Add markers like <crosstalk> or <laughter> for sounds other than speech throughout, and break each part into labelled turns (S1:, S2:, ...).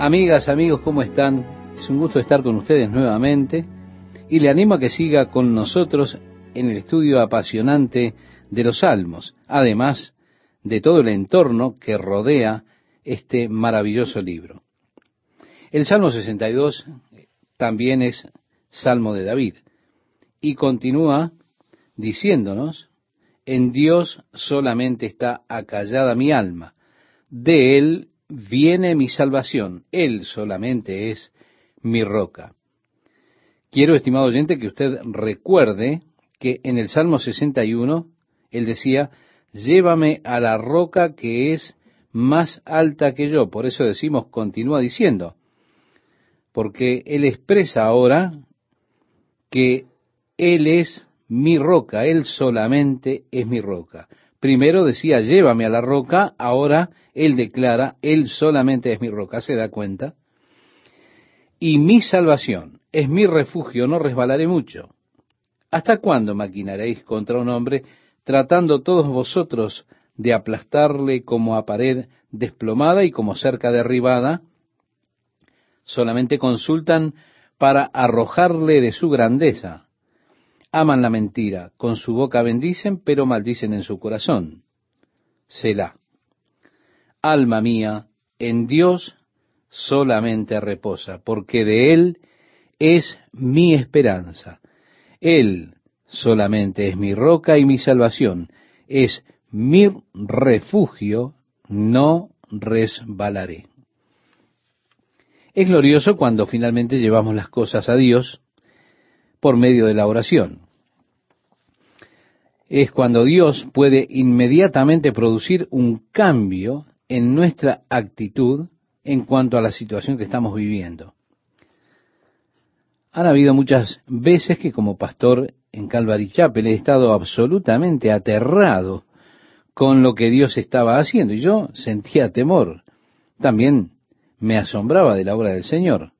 S1: Amigas, amigos, ¿cómo están? Es un gusto estar con ustedes nuevamente y le animo a que siga con nosotros en el estudio apasionante de los salmos, además de todo el entorno que rodea este maravilloso libro. El Salmo 62 también es Salmo de David y continúa diciéndonos, en Dios solamente está acallada mi alma, de Él viene mi salvación, Él solamente es mi roca. Quiero, estimado oyente, que usted recuerde que en el Salmo 61 él decía, llévame a la roca que es más alta que yo. Por eso decimos, continúa diciendo, porque él expresa ahora que él es mi roca, él solamente es mi roca. Primero decía, llévame a la roca, ahora él declara, él solamente es mi roca, ¿se da cuenta? Y mi salvación es mi refugio, no resbalaré mucho. ¿Hasta cuándo maquinaréis contra un hombre, tratando todos vosotros de aplastarle como a pared desplomada y como cerca derribada? Solamente consultan para arrojarle de su grandeza aman la mentira, con su boca bendicen, pero maldicen en su corazón. Selah. Alma mía, en Dios solamente reposa, porque de Él es mi esperanza. Él solamente es mi roca y mi salvación, es mi refugio, no resbalaré. Es glorioso cuando finalmente llevamos las cosas a Dios por medio de la oración. Es cuando Dios puede inmediatamente producir un cambio en nuestra actitud en cuanto a la situación que estamos viviendo. Han habido muchas veces que como pastor en Calvary Chapel he estado absolutamente aterrado con lo que Dios estaba haciendo y yo sentía temor. También me asombraba de la obra del Señor.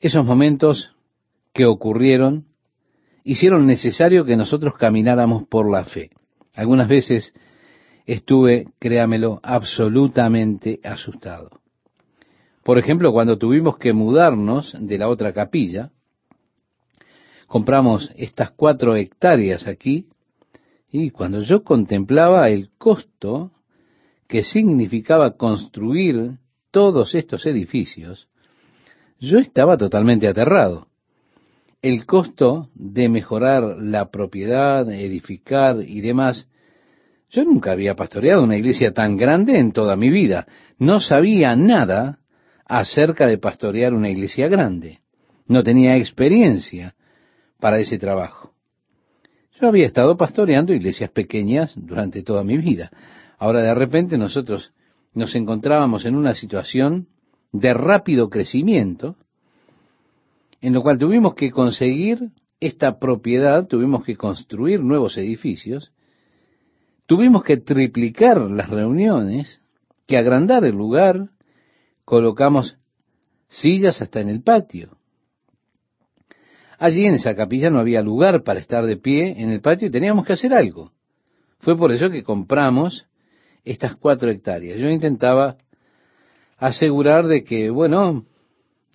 S1: Esos momentos que ocurrieron hicieron necesario que nosotros camináramos por la fe. Algunas veces estuve, créamelo, absolutamente asustado. Por ejemplo, cuando tuvimos que mudarnos de la otra capilla, compramos estas cuatro hectáreas aquí, y cuando yo contemplaba el costo que significaba construir todos estos edificios, yo estaba totalmente aterrado el costo de mejorar la propiedad, edificar y demás, yo nunca había pastoreado una iglesia tan grande en toda mi vida. No sabía nada acerca de pastorear una iglesia grande. No tenía experiencia para ese trabajo. Yo había estado pastoreando iglesias pequeñas durante toda mi vida. Ahora de repente nosotros nos encontrábamos en una situación de rápido crecimiento en lo cual tuvimos que conseguir esta propiedad, tuvimos que construir nuevos edificios, tuvimos que triplicar las reuniones, que agrandar el lugar, colocamos sillas hasta en el patio. Allí en esa capilla no había lugar para estar de pie en el patio y teníamos que hacer algo. Fue por eso que compramos estas cuatro hectáreas. Yo intentaba asegurar de que, bueno,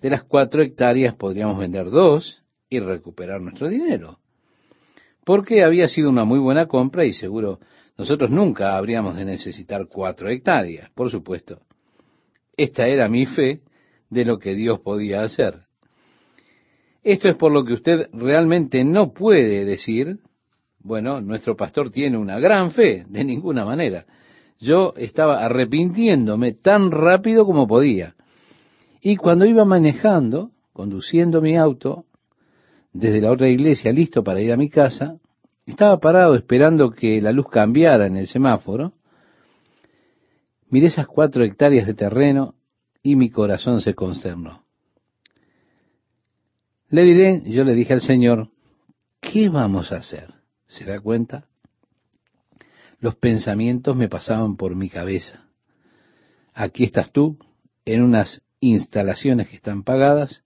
S1: de las cuatro hectáreas podríamos vender dos y recuperar nuestro dinero. Porque había sido una muy buena compra y seguro nosotros nunca habríamos de necesitar cuatro hectáreas, por supuesto. Esta era mi fe de lo que Dios podía hacer. Esto es por lo que usted realmente no puede decir, bueno, nuestro pastor tiene una gran fe, de ninguna manera. Yo estaba arrepintiéndome tan rápido como podía. Y cuando iba manejando, conduciendo mi auto, desde la otra iglesia, listo para ir a mi casa, estaba parado esperando que la luz cambiara en el semáforo. Miré esas cuatro hectáreas de terreno y mi corazón se consternó. Le diré, yo le dije al Señor, ¿qué vamos a hacer? ¿Se da cuenta? Los pensamientos me pasaban por mi cabeza. Aquí estás tú, en unas instalaciones que están pagadas,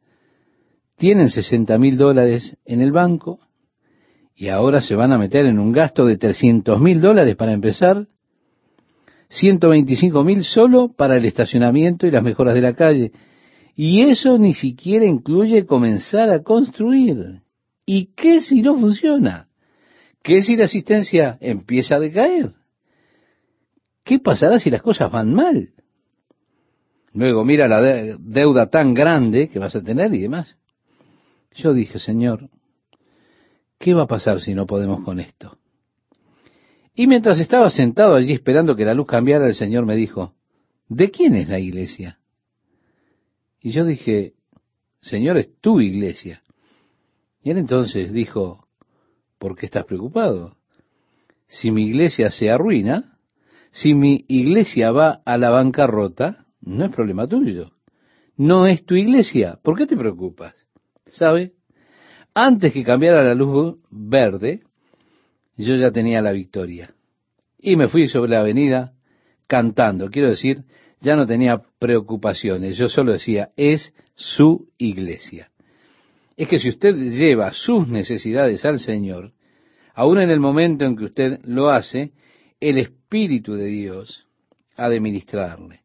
S1: tienen 60 mil dólares en el banco y ahora se van a meter en un gasto de 300 mil dólares para empezar. 125 mil solo para el estacionamiento y las mejoras de la calle. Y eso ni siquiera incluye comenzar a construir. ¿Y qué si no funciona? ¿Qué si la asistencia empieza a decaer? ¿Qué pasará si las cosas van mal? Luego mira la deuda tan grande que vas a tener y demás. Yo dije, Señor, ¿qué va a pasar si no podemos con esto? Y mientras estaba sentado allí esperando que la luz cambiara, el Señor me dijo, ¿de quién es la iglesia? Y yo dije, Señor, es tu iglesia. Y él entonces dijo, ¿por qué estás preocupado? Si mi iglesia se arruina, si mi iglesia va a la bancarrota, no es problema tuyo. No es tu iglesia. ¿Por qué te preocupas? ¿Sabe? Antes que cambiara la luz verde, yo ya tenía la victoria. Y me fui sobre la avenida cantando. Quiero decir, ya no tenía preocupaciones. Yo solo decía, es su iglesia. Es que si usted lleva sus necesidades al Señor, aun en el momento en que usted lo hace, el Espíritu de Dios ha de ministrarle.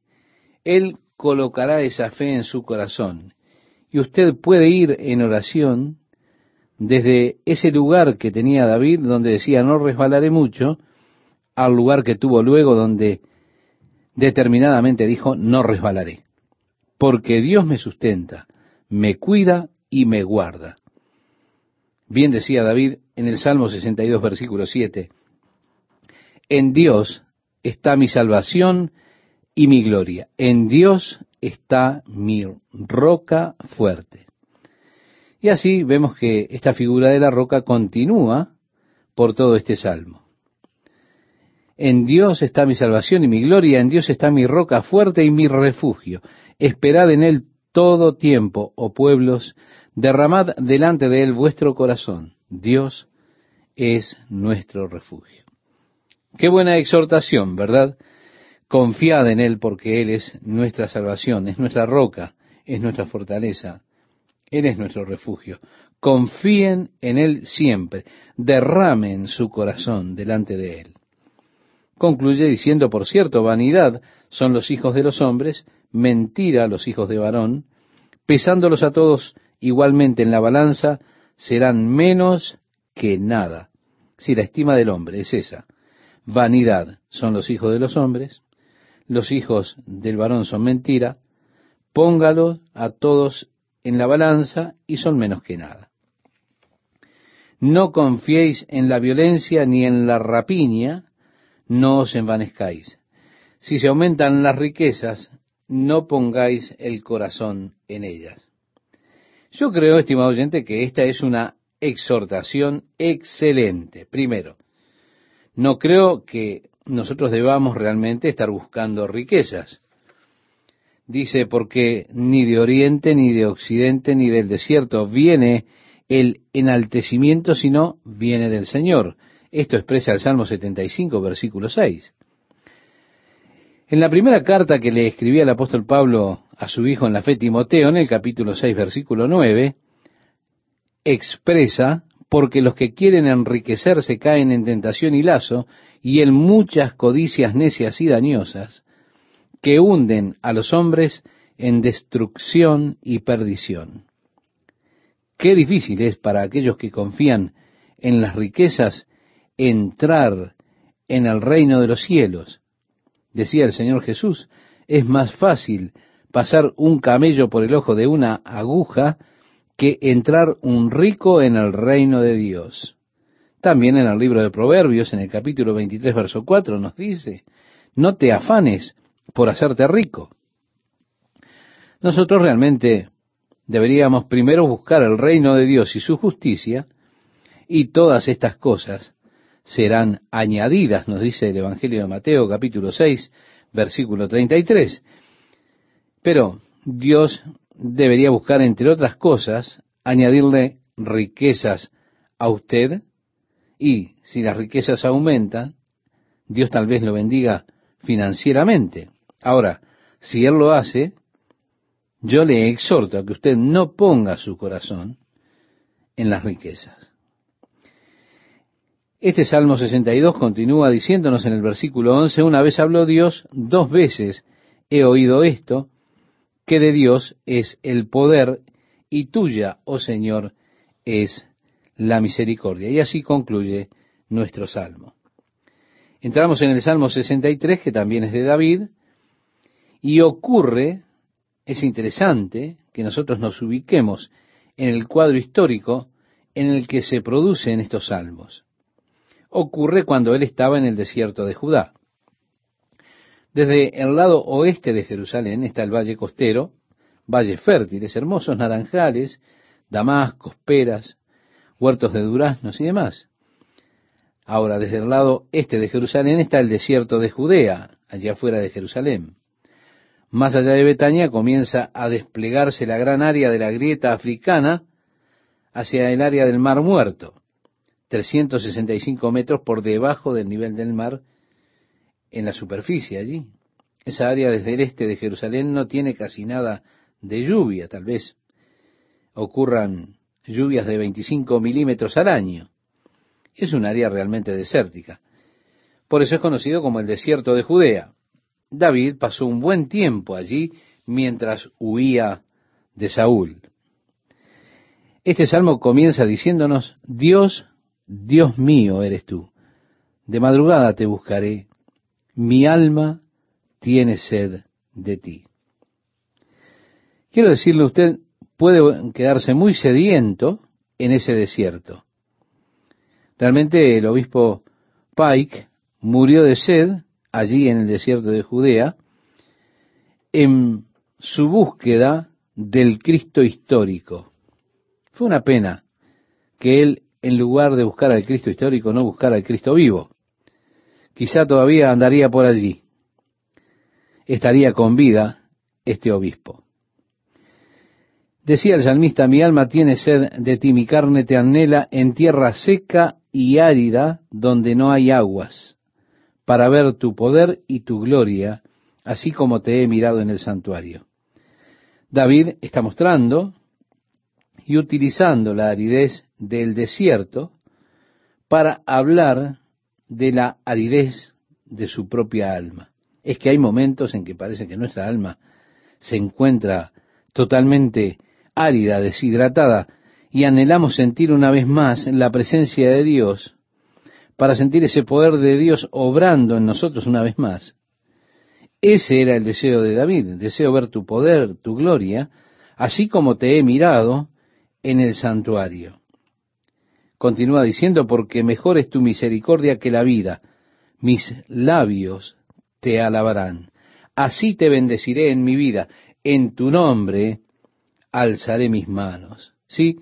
S1: Él colocará esa fe en su corazón. Y usted puede ir en oración desde ese lugar que tenía David, donde decía no resbalaré mucho, al lugar que tuvo luego donde determinadamente dijo no resbalaré, porque Dios me sustenta, me cuida y me guarda. Bien decía David en el Salmo 62, versículo 7, en Dios está mi salvación y mi gloria, en Dios está mi roca fuerte. Y así vemos que esta figura de la roca continúa por todo este salmo. En Dios está mi salvación y mi gloria, en Dios está mi roca fuerte y mi refugio. Esperad en Él todo tiempo, oh pueblos, derramad delante de Él vuestro corazón. Dios es nuestro refugio. Qué buena exhortación, ¿verdad? Confiad en Él porque Él es nuestra salvación, es nuestra roca, es nuestra fortaleza, él es nuestro refugio. Confíen en Él siempre. Derramen su corazón delante de Él. Concluye diciendo, por cierto, vanidad son los hijos de los hombres, mentira los hijos de varón, pesándolos a todos igualmente en la balanza, serán menos que nada. Si la estima del hombre es esa, vanidad son los hijos de los hombres, los hijos del varón son mentira, póngalo a todos en la balanza y son menos que nada. No confiéis en la violencia ni en la rapiña, no os envanezcáis. Si se aumentan las riquezas, no pongáis el corazón en ellas. Yo creo, estimado oyente, que esta es una exhortación excelente. Primero, no creo que nosotros debamos realmente estar buscando riquezas. Dice, porque ni de oriente, ni de occidente, ni del desierto viene el enaltecimiento, sino viene del Señor. Esto expresa el Salmo 75, versículo 6. En la primera carta que le escribía el apóstol Pablo a su hijo en la fe Timoteo, en el capítulo 6, versículo 9, expresa, porque los que quieren enriquecerse caen en tentación y lazo, y en muchas codicias necias y dañosas, que hunden a los hombres en destrucción y perdición. Qué difícil es para aquellos que confían en las riquezas entrar en el reino de los cielos. Decía el Señor Jesús, es más fácil pasar un camello por el ojo de una aguja que entrar un rico en el reino de Dios. También en el libro de Proverbios, en el capítulo 23, verso 4, nos dice, no te afanes por hacerte rico. Nosotros realmente deberíamos primero buscar el reino de Dios y su justicia, y todas estas cosas serán añadidas, nos dice el Evangelio de Mateo capítulo 6, versículo 33. Pero Dios debería buscar, entre otras cosas, añadirle riquezas a usted, y si las riquezas aumentan, Dios tal vez lo bendiga financieramente. Ahora, si Él lo hace, yo le exhorto a que usted no ponga su corazón en las riquezas. Este Salmo 62 continúa diciéndonos en el versículo 11, una vez habló Dios, dos veces he oído esto, que de Dios es el poder y tuya, oh Señor, es la misericordia. Y así concluye nuestro Salmo. Entramos en el Salmo 63, que también es de David, y ocurre, es interesante, que nosotros nos ubiquemos en el cuadro histórico en el que se producen estos salmos. Ocurre cuando él estaba en el desierto de Judá. Desde el lado oeste de Jerusalén está el valle costero, valles fértiles, hermosos naranjales, damascos, peras, huertos de duraznos y demás. Ahora, desde el lado este de Jerusalén está el desierto de Judea, allá afuera de Jerusalén. Más allá de Betania comienza a desplegarse la gran área de la grieta africana hacia el área del Mar Muerto, 365 metros por debajo del nivel del mar en la superficie allí. Esa área desde el este de Jerusalén no tiene casi nada de lluvia, tal vez ocurran lluvias de 25 milímetros al año. Es un área realmente desértica. Por eso es conocido como el desierto de Judea. David pasó un buen tiempo allí mientras huía de Saúl. Este salmo comienza diciéndonos, Dios, Dios mío eres tú. De madrugada te buscaré, mi alma tiene sed de ti. Quiero decirle, usted puede quedarse muy sediento en ese desierto. Realmente el obispo Pike murió de sed allí en el desierto de Judea, en su búsqueda del Cristo histórico. Fue una pena que él, en lugar de buscar al Cristo histórico, no buscara al Cristo vivo. Quizá todavía andaría por allí. Estaría con vida este obispo. Decía el salmista, mi alma tiene sed de ti, mi carne te anhela en tierra seca y árida donde no hay aguas para ver tu poder y tu gloria, así como te he mirado en el santuario. David está mostrando y utilizando la aridez del desierto para hablar de la aridez de su propia alma. Es que hay momentos en que parece que nuestra alma se encuentra totalmente árida, deshidratada, y anhelamos sentir una vez más la presencia de Dios para sentir ese poder de Dios obrando en nosotros una vez más. Ese era el deseo de David, deseo ver tu poder, tu gloria, así como te he mirado en el santuario. Continúa diciendo, porque mejor es tu misericordia que la vida, mis labios te alabarán. Así te bendeciré en mi vida, en tu nombre alzaré mis manos. Sí,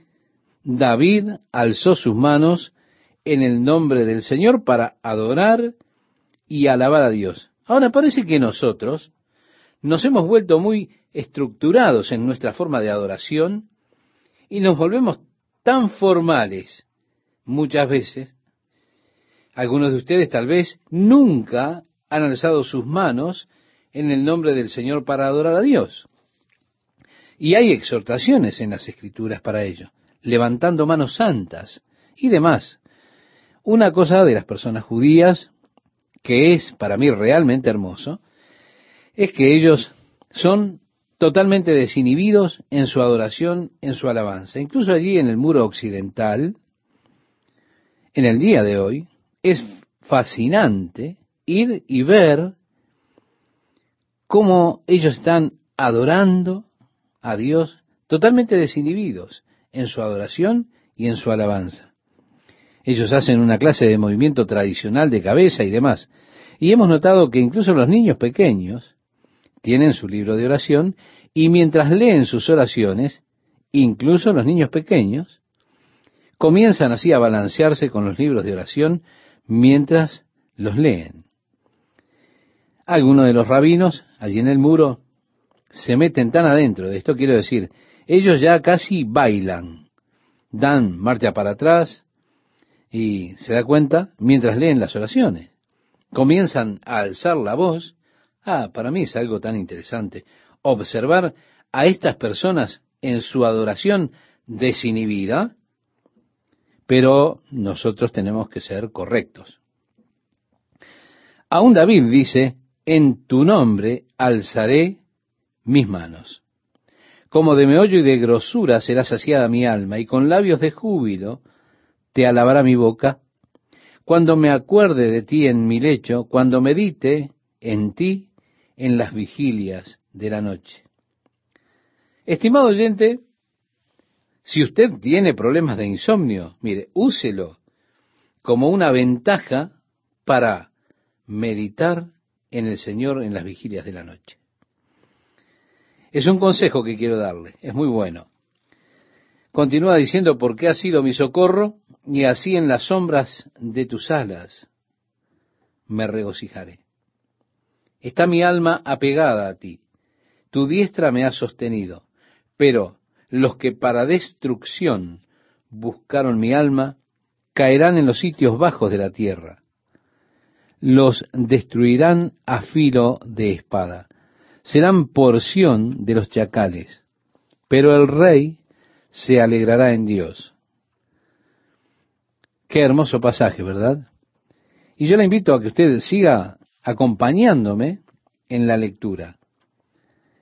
S1: David alzó sus manos en el nombre del Señor para adorar y alabar a Dios. Ahora parece que nosotros nos hemos vuelto muy estructurados en nuestra forma de adoración y nos volvemos tan formales muchas veces. Algunos de ustedes tal vez nunca han alzado sus manos en el nombre del Señor para adorar a Dios. Y hay exhortaciones en las escrituras para ello, levantando manos santas y demás. Una cosa de las personas judías, que es para mí realmente hermoso, es que ellos son totalmente desinhibidos en su adoración, en su alabanza. Incluso allí en el muro occidental, en el día de hoy, es fascinante ir y ver cómo ellos están adorando a Dios totalmente desinhibidos en su adoración y en su alabanza. Ellos hacen una clase de movimiento tradicional de cabeza y demás. Y hemos notado que incluso los niños pequeños tienen su libro de oración y mientras leen sus oraciones, incluso los niños pequeños, comienzan así a balancearse con los libros de oración mientras los leen. Algunos de los rabinos allí en el muro se meten tan adentro de esto, quiero decir, ellos ya casi bailan, dan marcha para atrás, y se da cuenta mientras leen las oraciones. Comienzan a alzar la voz. Ah, para mí es algo tan interesante observar a estas personas en su adoración desinhibida, pero nosotros tenemos que ser correctos. Aún David dice, en tu nombre alzaré mis manos. Como de meollo y de grosura será saciada mi alma, y con labios de júbilo te alabará mi boca, cuando me acuerde de ti en mi lecho, cuando medite en ti en las vigilias de la noche. Estimado oyente, si usted tiene problemas de insomnio, mire, úselo como una ventaja para meditar en el Señor en las vigilias de la noche. Es un consejo que quiero darle, es muy bueno. Continúa diciendo, porque ha sido mi socorro, y así en las sombras de tus alas me regocijaré. Está mi alma apegada a ti, tu diestra me ha sostenido, pero los que para destrucción buscaron mi alma, caerán en los sitios bajos de la tierra. Los destruirán a filo de espada. Serán porción de los chacales. Pero el rey se alegrará en Dios. Qué hermoso pasaje, ¿verdad? Y yo le invito a que usted siga acompañándome en la lectura.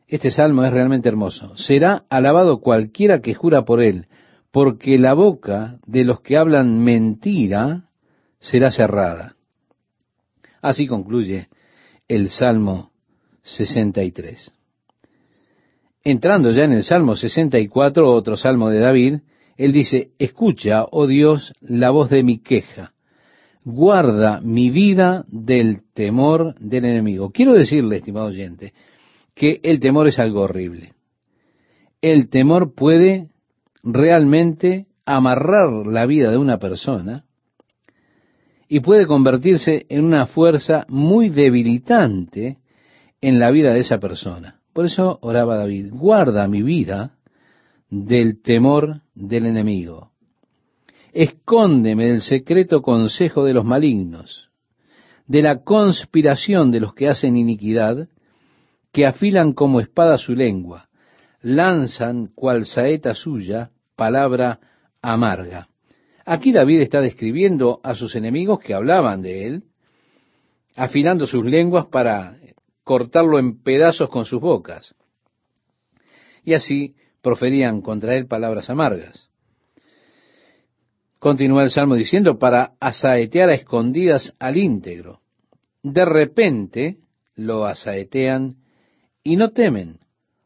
S1: Este salmo es realmente hermoso. Será alabado cualquiera que jura por él, porque la boca de los que hablan mentira será cerrada. Así concluye el Salmo 63. Entrando ya en el Salmo 64, otro salmo de David, él dice, escucha, oh Dios, la voz de mi queja, guarda mi vida del temor del enemigo. Quiero decirle, estimado oyente, que el temor es algo horrible. El temor puede realmente amarrar la vida de una persona y puede convertirse en una fuerza muy debilitante en la vida de esa persona. Por eso oraba David, guarda mi vida del temor del enemigo. Escóndeme del secreto consejo de los malignos, de la conspiración de los que hacen iniquidad, que afilan como espada su lengua, lanzan cual saeta suya palabra amarga. Aquí David está describiendo a sus enemigos que hablaban de él, afilando sus lenguas para cortarlo en pedazos con sus bocas. Y así proferían contra él palabras amargas. Continúa el Salmo diciendo, para asaetear a escondidas al íntegro. De repente lo asaetean y no temen,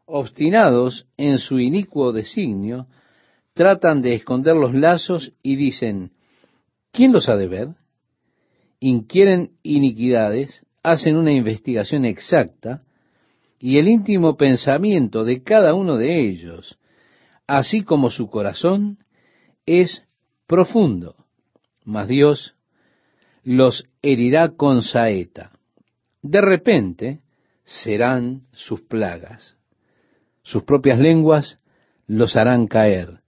S1: obstinados en su inicuo designio, tratan de esconder los lazos y dicen, ¿quién los ha de ver? Inquieren iniquidades, hacen una investigación exacta, y el íntimo pensamiento de cada uno de ellos, así como su corazón, es profundo, mas Dios los herirá con saeta. De repente, serán sus plagas. Sus propias lenguas los harán caer.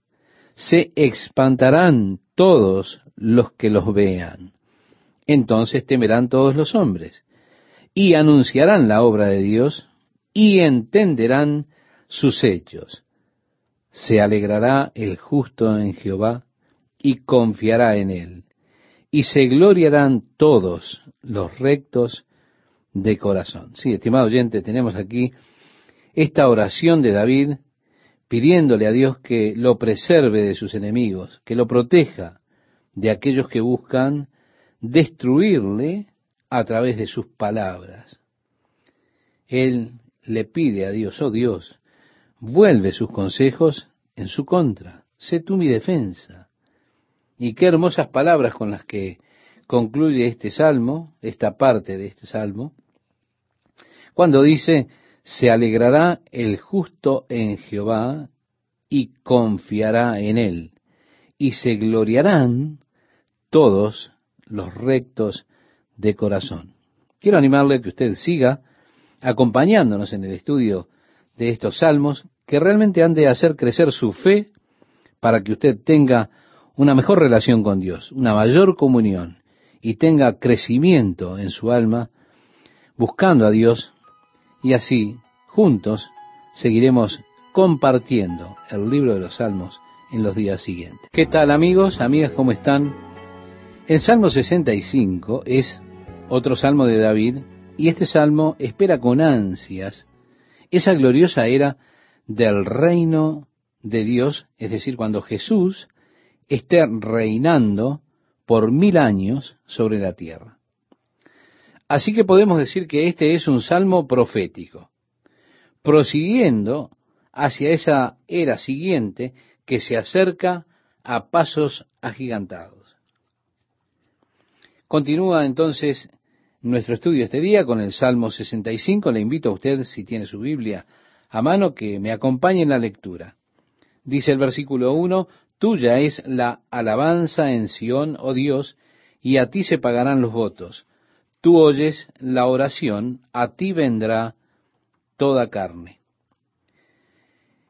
S1: Se espantarán todos los que los vean. Entonces temerán todos los hombres y anunciarán la obra de Dios y entenderán sus hechos. Se alegrará el justo en Jehová y confiará en él. Y se gloriarán todos los rectos de corazón. Sí, estimado oyente, tenemos aquí esta oración de David pidiéndole a Dios que lo preserve de sus enemigos, que lo proteja de aquellos que buscan destruirle a través de sus palabras. Él le pide a Dios, oh Dios, vuelve sus consejos en su contra, sé tú mi defensa. Y qué hermosas palabras con las que concluye este salmo, esta parte de este salmo, cuando dice, se alegrará el justo en Jehová y confiará en él, y se gloriarán todos los rectos de corazón. Quiero animarle a que usted siga acompañándonos en el estudio de estos salmos que realmente han de hacer crecer su fe para que usted tenga una mejor relación con Dios, una mayor comunión y tenga crecimiento en su alma buscando a Dios y así, juntos, seguiremos compartiendo el libro de los Salmos en los días siguientes. ¿Qué tal amigos, amigas, cómo están? El Salmo 65 es otro salmo de David y este salmo espera con ansias esa gloriosa era del reino de Dios, es decir, cuando Jesús esté reinando por mil años sobre la tierra. Así que podemos decir que este es un salmo profético, prosiguiendo hacia esa era siguiente que se acerca a pasos agigantados. Continúa entonces nuestro estudio este día con el Salmo 65. Le invito a usted, si tiene su Biblia a mano, que me acompañe en la lectura. Dice el versículo 1, Tuya es la alabanza en Sión, oh Dios, y a ti se pagarán los votos. Tú oyes la oración, a ti vendrá toda carne.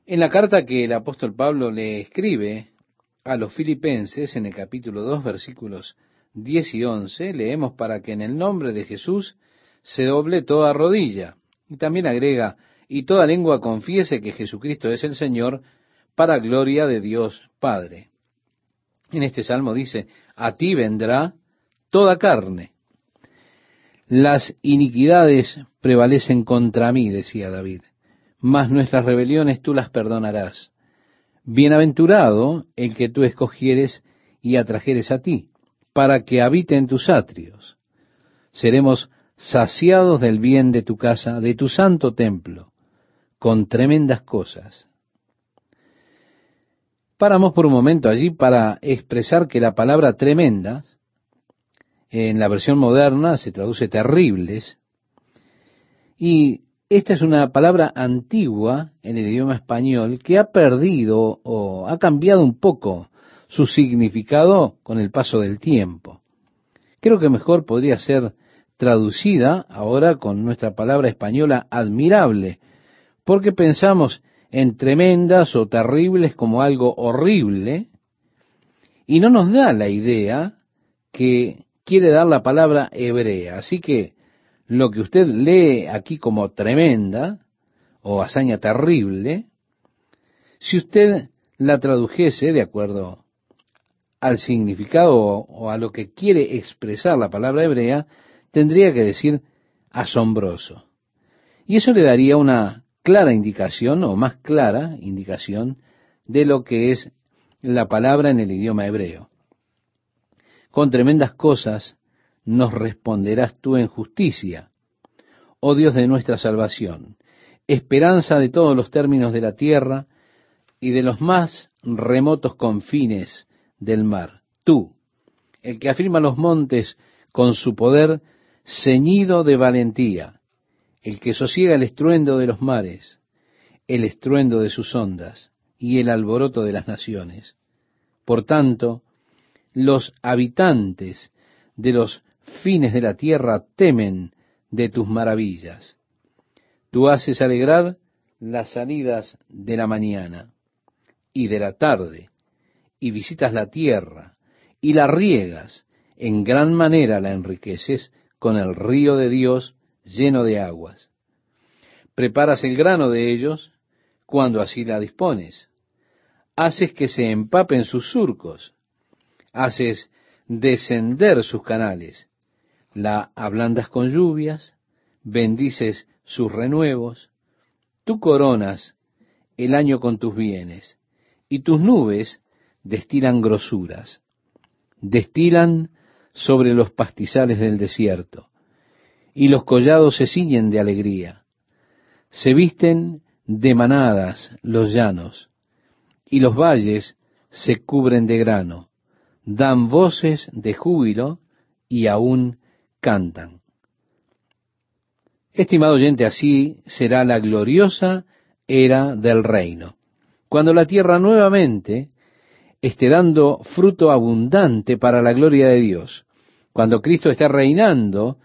S1: En la carta que el apóstol Pablo le escribe a los filipenses en el capítulo 2 versículos 10 y 11, leemos para que en el nombre de Jesús se doble toda rodilla. Y también agrega, y toda lengua confiese que Jesucristo es el Señor, para gloria de Dios Padre. En este salmo dice, a ti vendrá toda carne. Las iniquidades prevalecen contra mí, decía David, mas nuestras rebeliones tú las perdonarás. Bienaventurado el que tú escogieres y atrajeres a ti, para que habite en tus atrios. Seremos saciados del bien de tu casa, de tu santo templo, con tremendas cosas. Paramos por un momento allí para expresar que la palabra tremenda, en la versión moderna se traduce terribles, y esta es una palabra antigua en el idioma español que ha perdido o ha cambiado un poco su significado con el paso del tiempo. Creo que mejor podría ser traducida ahora con nuestra palabra española admirable, porque pensamos en tremendas o terribles como algo horrible, y no nos da la idea que quiere dar la palabra hebrea. Así que lo que usted lee aquí como tremenda o hazaña terrible, si usted la tradujese de acuerdo al significado o a lo que quiere expresar la palabra hebrea, tendría que decir asombroso. Y eso le daría una clara indicación o más clara indicación de lo que es la palabra en el idioma hebreo. Con tremendas cosas nos responderás tú en justicia, oh Dios de nuestra salvación, esperanza de todos los términos de la tierra y de los más remotos confines del mar. Tú, el que afirma los montes con su poder, ceñido de valentía, el que sosiega el estruendo de los mares, el estruendo de sus ondas y el alboroto de las naciones. Por tanto, los habitantes de los fines de la tierra temen de tus maravillas. Tú haces alegrar las salidas de la mañana y de la tarde, y visitas la tierra, y la riegas, en gran manera la enriqueces con el río de Dios lleno de aguas. Preparas el grano de ellos cuando así la dispones. Haces que se empapen sus surcos. Haces descender sus canales. La ablandas con lluvias, bendices sus renuevos. Tú coronas el año con tus bienes, y tus nubes destilan grosuras. Destilan sobre los pastizales del desierto y los collados se ciñen de alegría. Se visten de manadas los llanos, y los valles se cubren de grano, dan voces de júbilo y aún cantan. Estimado oyente, así será la gloriosa era del reino, cuando la tierra nuevamente esté dando fruto abundante para la gloria de Dios, cuando Cristo esté reinando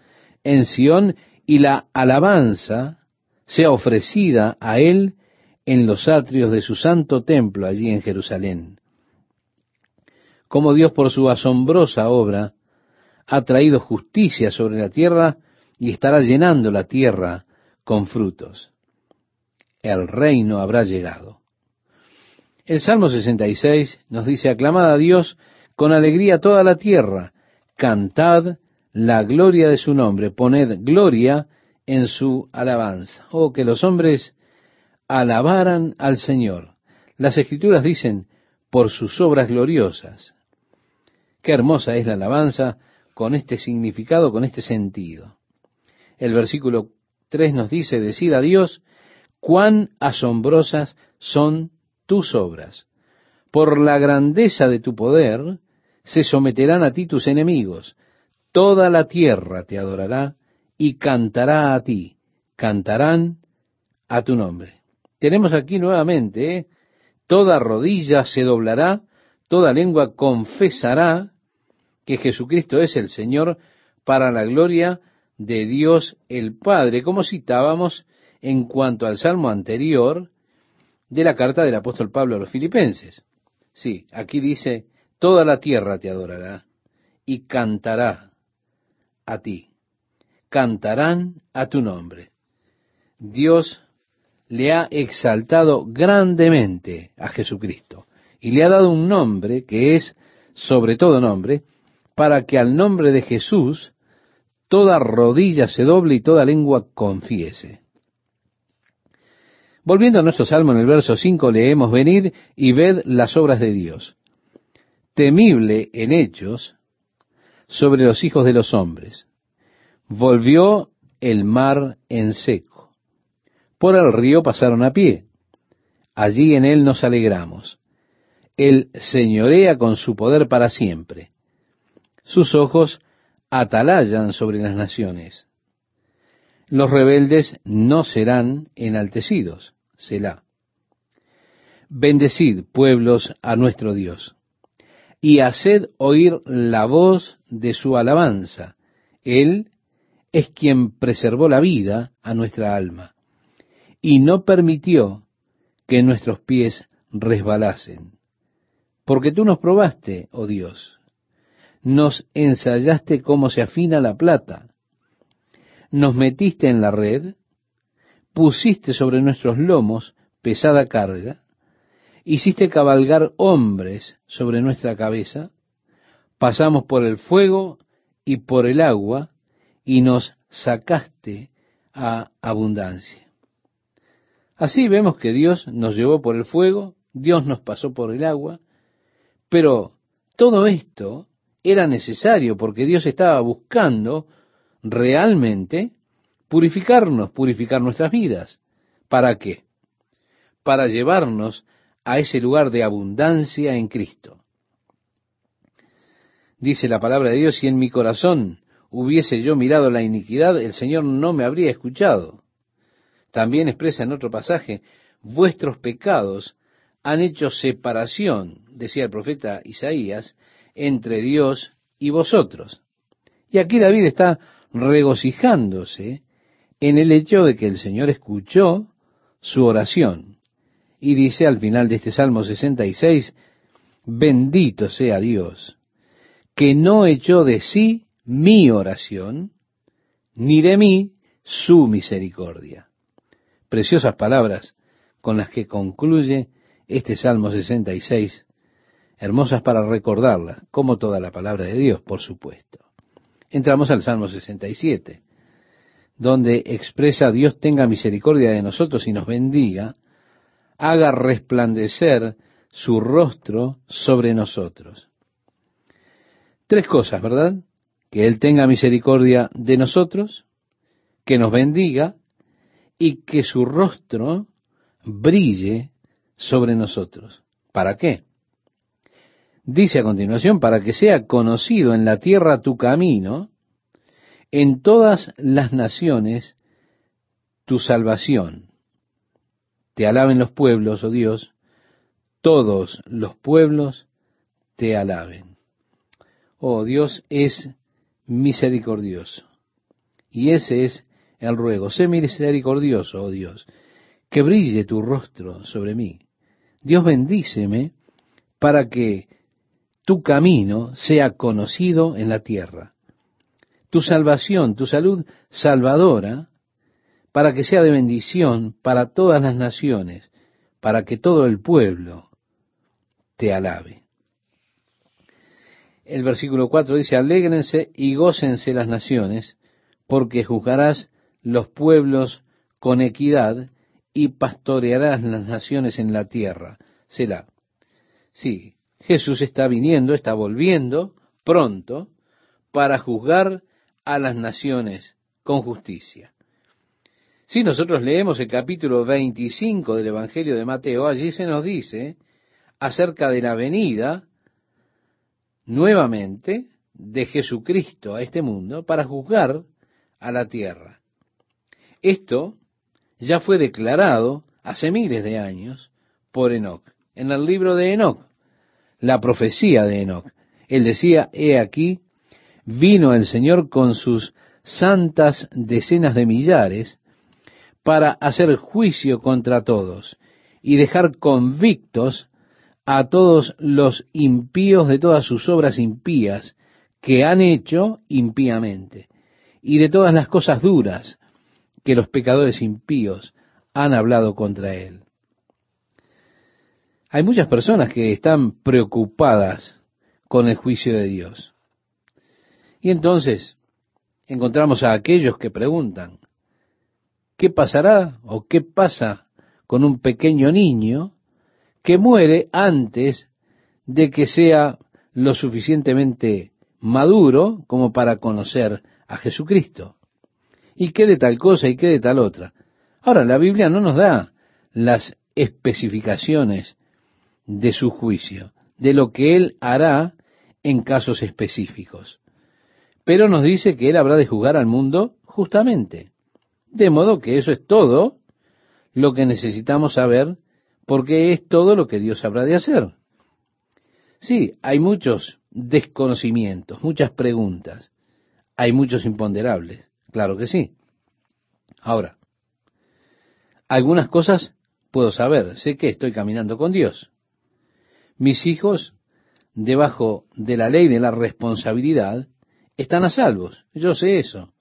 S1: en Sión y la alabanza sea ofrecida a Él en los atrios de su santo templo allí en Jerusalén. Como Dios por su asombrosa obra ha traído justicia sobre la tierra y estará llenando la tierra con frutos. El reino habrá llegado. El Salmo 66 nos dice, aclamad a Dios con alegría toda la tierra, cantad la gloria de su nombre, poned gloria en su alabanza. Oh, que los hombres alabaran al Señor. Las escrituras dicen, por sus obras gloriosas. Qué hermosa es la alabanza con este significado, con este sentido. El versículo 3 nos dice, decid a Dios, cuán asombrosas son tus obras. Por la grandeza de tu poder se someterán a ti tus enemigos. Toda la tierra te adorará y cantará a ti. Cantarán a tu nombre. Tenemos aquí nuevamente, ¿eh? toda rodilla se doblará, toda lengua confesará que Jesucristo es el Señor para la gloria de Dios el Padre, como citábamos en cuanto al salmo anterior, de la carta del apóstol Pablo a los filipenses. Sí, aquí dice, toda la tierra te adorará y cantará a ti. Cantarán a tu nombre. Dios le ha exaltado grandemente a Jesucristo y le ha dado un nombre que es sobre todo nombre, para que al nombre de Jesús toda rodilla se doble y toda lengua confiese. Volviendo a nuestro salmo en el verso 5 leemos, venid y ved las obras de Dios, temible en hechos sobre los hijos de los hombres. Volvió el mar en seco. Por el río pasaron a pie. Allí en él nos alegramos. Él señorea con su poder para siempre. Sus ojos atalayan sobre las naciones. Los rebeldes no serán enaltecidos. Selah. Bendecid, pueblos, a nuestro Dios, y haced oír la voz de su alabanza. Él es quien preservó la vida a nuestra alma, y no permitió que nuestros pies resbalasen. Porque tú nos probaste, oh Dios, nos ensayaste cómo se afina la plata, nos metiste en la red, pusiste sobre nuestros lomos pesada carga, hiciste cabalgar hombres sobre nuestra cabeza, pasamos por el fuego y por el agua, y nos sacaste a abundancia. Así vemos que Dios nos llevó por el fuego, Dios nos pasó por el agua, pero todo esto era necesario porque Dios estaba buscando realmente purificarnos, purificar nuestras vidas. ¿Para qué? Para llevarnos a ese lugar de abundancia en Cristo. Dice la palabra de Dios, si en mi corazón hubiese yo mirado la iniquidad, el Señor no me habría escuchado. También expresa en otro pasaje, vuestros pecados han hecho separación, decía el profeta Isaías, entre Dios y vosotros. Y aquí David está regocijándose en el hecho de que el Señor escuchó su oración. Y dice al final de este Salmo 66, bendito sea Dios, que no echó de sí mi oración, ni de mí su misericordia. Preciosas palabras con las que concluye este Salmo 66, hermosas para recordarlas, como toda la palabra de Dios, por supuesto. Entramos al Salmo 67 donde expresa Dios tenga misericordia de nosotros y nos bendiga, haga resplandecer su rostro sobre nosotros. Tres cosas, ¿verdad? Que Él tenga misericordia de nosotros, que nos bendiga y que su rostro brille sobre nosotros. ¿Para qué? Dice a continuación, para que sea conocido en la tierra tu camino en todas las naciones tu salvación. Te alaben los pueblos, oh Dios, todos los pueblos te alaben. Oh Dios es misericordioso. Y ese es el ruego. Sé misericordioso, oh Dios, que brille tu rostro sobre mí. Dios bendíceme para que tu camino sea conocido en la tierra tu salvación, tu salud salvadora, para que sea de bendición para todas las naciones, para que todo el pueblo te alabe. El versículo 4 dice, alégrense y gócense las naciones, porque juzgarás los pueblos con equidad y pastorearás las naciones en la tierra. Selah. Sí, Jesús está viniendo, está volviendo pronto para juzgar a las naciones con justicia. Si nosotros leemos el capítulo 25 del Evangelio de Mateo, allí se nos dice acerca de la venida nuevamente de Jesucristo a este mundo para juzgar a la tierra. Esto ya fue declarado hace miles de años por Enoch, en el libro de Enoch, la profecía de Enoch. Él decía, he aquí, vino el Señor con sus santas decenas de millares para hacer juicio contra todos y dejar convictos a todos los impíos de todas sus obras impías que han hecho impíamente y de todas las cosas duras que los pecadores impíos han hablado contra él. Hay muchas personas que están preocupadas con el juicio de Dios. Y entonces encontramos a aquellos que preguntan, ¿qué pasará o qué pasa con un pequeño niño que muere antes de que sea lo suficientemente maduro como para conocer a Jesucristo? ¿Y qué de tal cosa y qué de tal otra? Ahora, la Biblia no nos da las especificaciones de su juicio, de lo que Él hará en casos específicos. Pero nos dice que Él habrá de juzgar al mundo justamente. De modo que eso es todo lo que necesitamos saber, porque es todo lo que Dios habrá de hacer. Sí, hay muchos desconocimientos, muchas preguntas, hay muchos imponderables, claro que sí. Ahora, algunas cosas puedo saber, sé que estoy caminando con Dios. Mis hijos, debajo de la ley de la responsabilidad, están a salvos. Yo sé eso.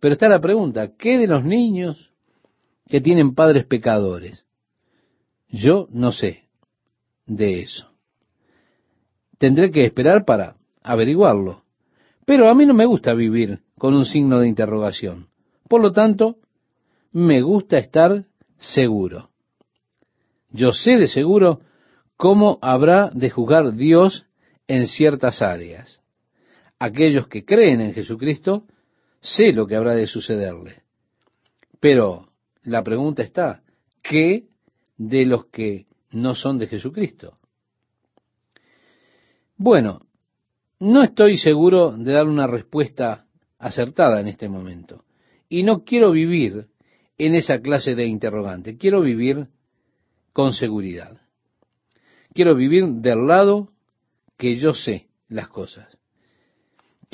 S1: Pero está la pregunta, ¿qué de los niños que tienen padres pecadores? Yo no sé de eso. Tendré que esperar para averiguarlo. Pero a mí no me gusta vivir con un signo de interrogación. Por lo tanto, me gusta estar seguro. Yo sé de seguro cómo habrá de juzgar Dios en ciertas áreas. Aquellos que creen en Jesucristo, sé lo que habrá de sucederle. Pero la pregunta está, ¿qué de los que no son de Jesucristo? Bueno, no estoy seguro de dar una respuesta acertada en este momento. Y no quiero vivir en esa clase de interrogante. Quiero vivir con seguridad. Quiero vivir del lado que yo sé las cosas.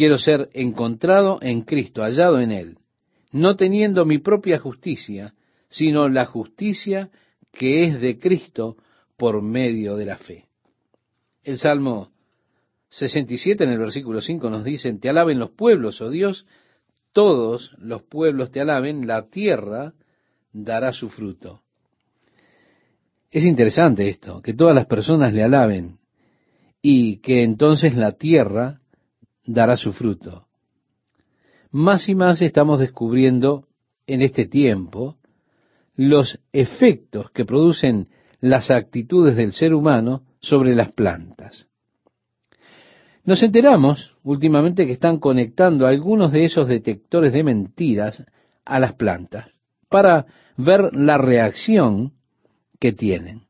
S1: Quiero ser encontrado en Cristo, hallado en Él, no teniendo mi propia justicia, sino la justicia que es de Cristo por medio de la fe. El Salmo 67 en el versículo 5 nos dice, te alaben los pueblos, oh Dios, todos los pueblos te alaben, la tierra dará su fruto. Es interesante esto, que todas las personas le alaben y que entonces la tierra dará su fruto. Más y más estamos descubriendo en este tiempo los efectos que producen las actitudes del ser humano sobre las plantas. Nos enteramos últimamente que están conectando algunos de esos detectores de mentiras a las plantas para ver la reacción que tienen.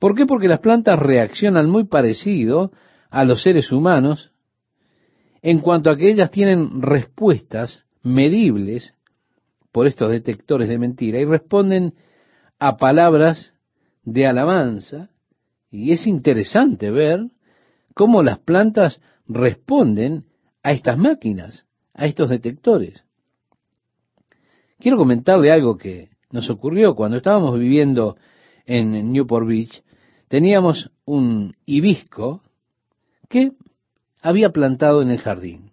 S1: ¿Por qué? Porque las plantas reaccionan muy parecido a los seres humanos en cuanto a que ellas tienen respuestas medibles por estos detectores de mentira y responden a palabras de alabanza y es interesante ver cómo las plantas responden a estas máquinas, a estos detectores. Quiero comentarle algo que nos ocurrió cuando estábamos viviendo en Newport Beach, teníamos un hibisco que había plantado en el jardín.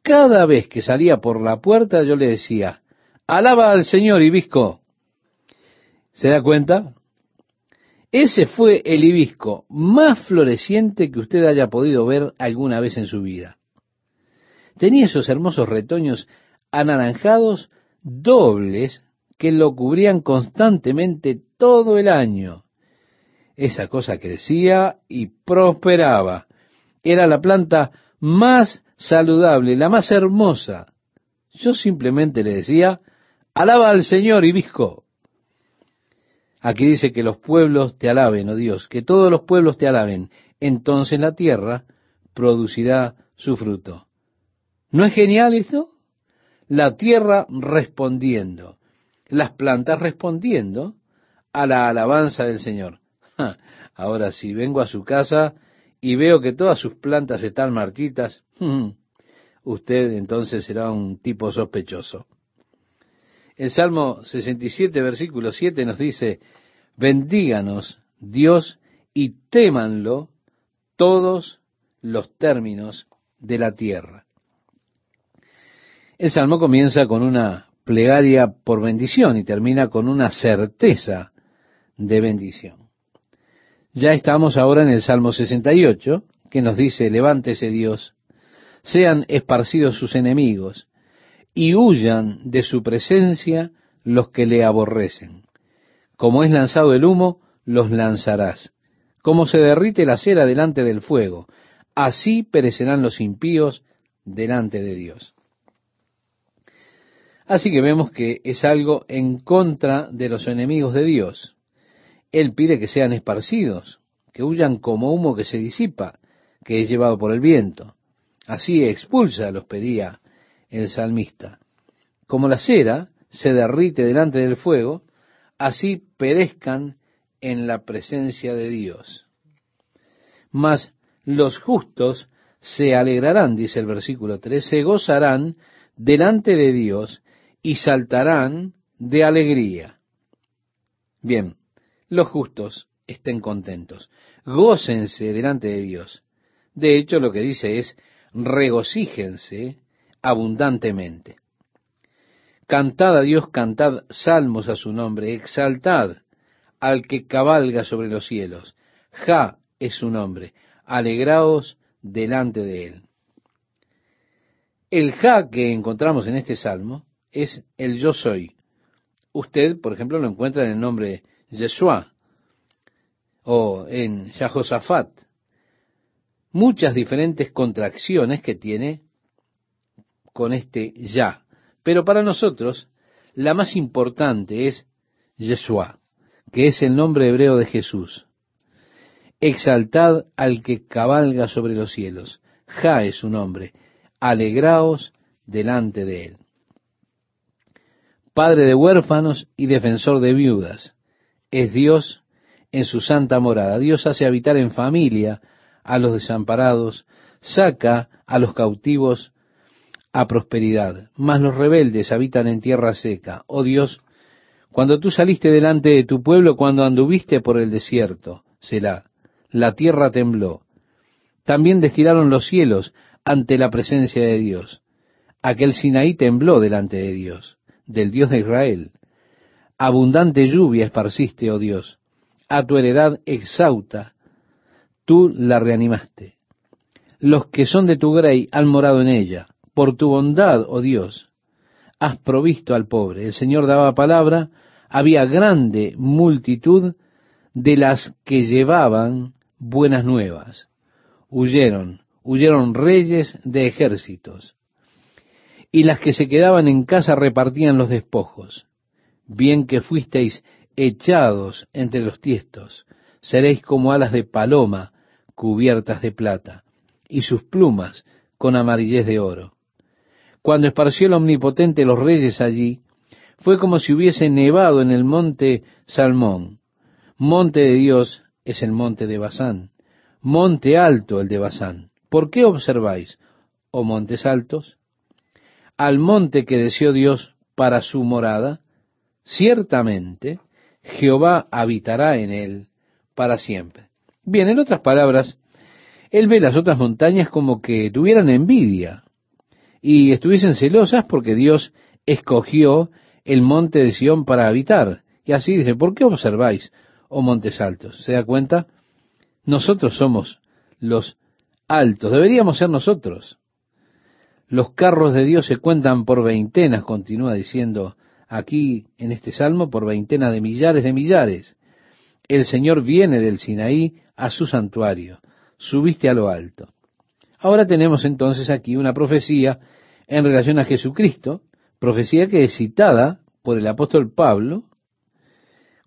S1: Cada vez que salía por la puerta yo le decía, alaba al Señor hibisco. ¿Se da cuenta? Ese fue el hibisco más floreciente que usted haya podido ver alguna vez en su vida. Tenía esos hermosos retoños anaranjados dobles que lo cubrían constantemente todo el año. Esa cosa crecía y prosperaba. Era la planta más saludable, la más hermosa. Yo simplemente le decía, alaba al Señor, hibisco. Aquí dice que los pueblos te alaben, oh Dios, que todos los pueblos te alaben. Entonces la tierra producirá su fruto. ¿No es genial esto? La tierra respondiendo, las plantas respondiendo a la alabanza del Señor. <laughs> ahora si vengo a su casa y veo que todas sus plantas están marchitas, <laughs> usted entonces será un tipo sospechoso. El Salmo 67, versículo 7 nos dice, bendíganos Dios y témanlo todos los términos de la tierra. El Salmo comienza con una plegaria por bendición y termina con una certeza de bendición. Ya estamos ahora en el Salmo 68, que nos dice, levántese Dios, sean esparcidos sus enemigos, y huyan de su presencia los que le aborrecen. Como es lanzado el humo, los lanzarás. Como se derrite la cera delante del fuego, así perecerán los impíos delante de Dios. Así que vemos que es algo en contra de los enemigos de Dios. Él pide que sean esparcidos, que huyan como humo que se disipa, que es llevado por el viento. Así expulsa, los pedía el salmista. Como la cera se derrite delante del fuego, así perezcan en la presencia de Dios. Mas los justos se alegrarán, dice el versículo 3, se gozarán delante de Dios y saltarán de alegría. Bien, los justos estén contentos, gócense delante de Dios. De hecho, lo que dice es, regocíjense abundantemente. Cantad a Dios, cantad salmos a su nombre, exaltad al que cabalga sobre los cielos. Ja es su nombre, alegraos delante de él. El Ja que encontramos en este salmo es el yo soy. Usted, por ejemplo, lo encuentra en el nombre Yeshua o en Yahosafat. Muchas diferentes contracciones que tiene con este ya. Pero para nosotros, la más importante es Yeshua, que es el nombre hebreo de Jesús. Exaltad al que cabalga sobre los cielos. Ja es su nombre. Alegraos delante de él. Padre de huérfanos y defensor de viudas. Es Dios en su santa morada. Dios hace habitar en familia a los desamparados, saca a los cautivos a prosperidad, mas los rebeldes habitan en tierra seca. Oh Dios, cuando tú saliste delante de tu pueblo, cuando anduviste por el desierto, Selah, la tierra tembló. También destilaron los cielos ante la presencia de Dios. Aquel Sinaí tembló delante de Dios del Dios de Israel. Abundante lluvia esparciste, oh Dios, a tu heredad exauta, tú la reanimaste. Los que son de tu grey han morado en ella. Por tu bondad, oh Dios, has provisto al pobre. El Señor daba palabra, había grande multitud de las que llevaban buenas nuevas. Huyeron, huyeron reyes de ejércitos y las que se quedaban en casa repartían los despojos. Bien que fuisteis echados entre los tiestos, seréis como alas de paloma cubiertas de plata, y sus plumas con amarillez de oro. Cuando esparció el omnipotente los reyes allí, fue como si hubiese nevado en el monte Salmón. Monte de Dios es el monte de Basán, monte alto el de Basán. ¿Por qué observáis, oh montes altos? al monte que deseó Dios para su morada, ciertamente Jehová habitará en él para siempre. Bien, en otras palabras, él ve las otras montañas como que tuvieran envidia y estuviesen celosas porque Dios escogió el monte de Sión para habitar. Y así dice, ¿por qué observáis, o montes altos. ¿Se da cuenta? Nosotros somos los altos, deberíamos ser nosotros. Los carros de Dios se cuentan por veintenas, continúa diciendo aquí en este salmo, por veintenas de millares de millares. El Señor viene del Sinaí a su santuario, subiste a lo alto. Ahora tenemos entonces aquí una profecía en relación a Jesucristo, profecía que es citada por el apóstol Pablo,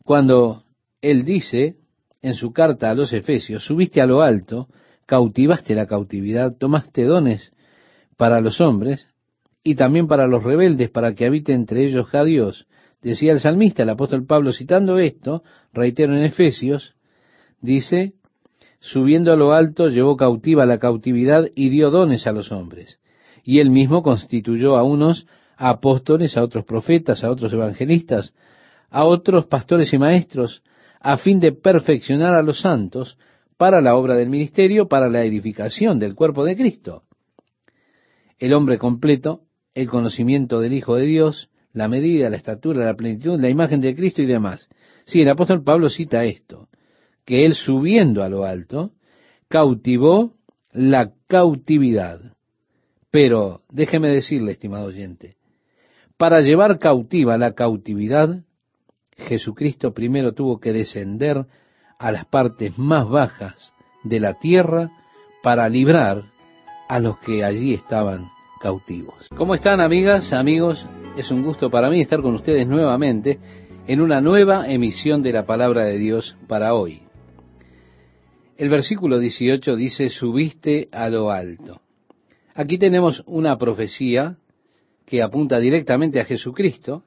S1: cuando él dice en su carta a los Efesios, subiste a lo alto, cautivaste la cautividad, tomaste dones para los hombres y también para los rebeldes, para que habite entre ellos a Dios. Decía el salmista, el apóstol Pablo, citando esto, reitero en Efesios, dice, subiendo a lo alto, llevó cautiva la cautividad y dio dones a los hombres. Y él mismo constituyó a unos apóstoles, a otros profetas, a otros evangelistas, a otros pastores y maestros, a fin de perfeccionar a los santos para la obra del ministerio, para la edificación del cuerpo de Cristo. El hombre completo, el conocimiento del Hijo de Dios, la medida, la estatura, la plenitud, la imagen de Cristo y demás. Sí, el apóstol Pablo cita esto, que él subiendo a lo alto, cautivó la cautividad. Pero déjeme decirle, estimado oyente, para llevar cautiva la cautividad, Jesucristo primero tuvo que descender a las partes más bajas de la tierra para librar a los que allí estaban cautivos. ¿Cómo están amigas, amigos? Es un gusto para mí estar con ustedes nuevamente en una nueva emisión de la palabra de Dios para hoy. El versículo 18 dice, subiste a lo alto. Aquí tenemos una profecía que apunta directamente a Jesucristo,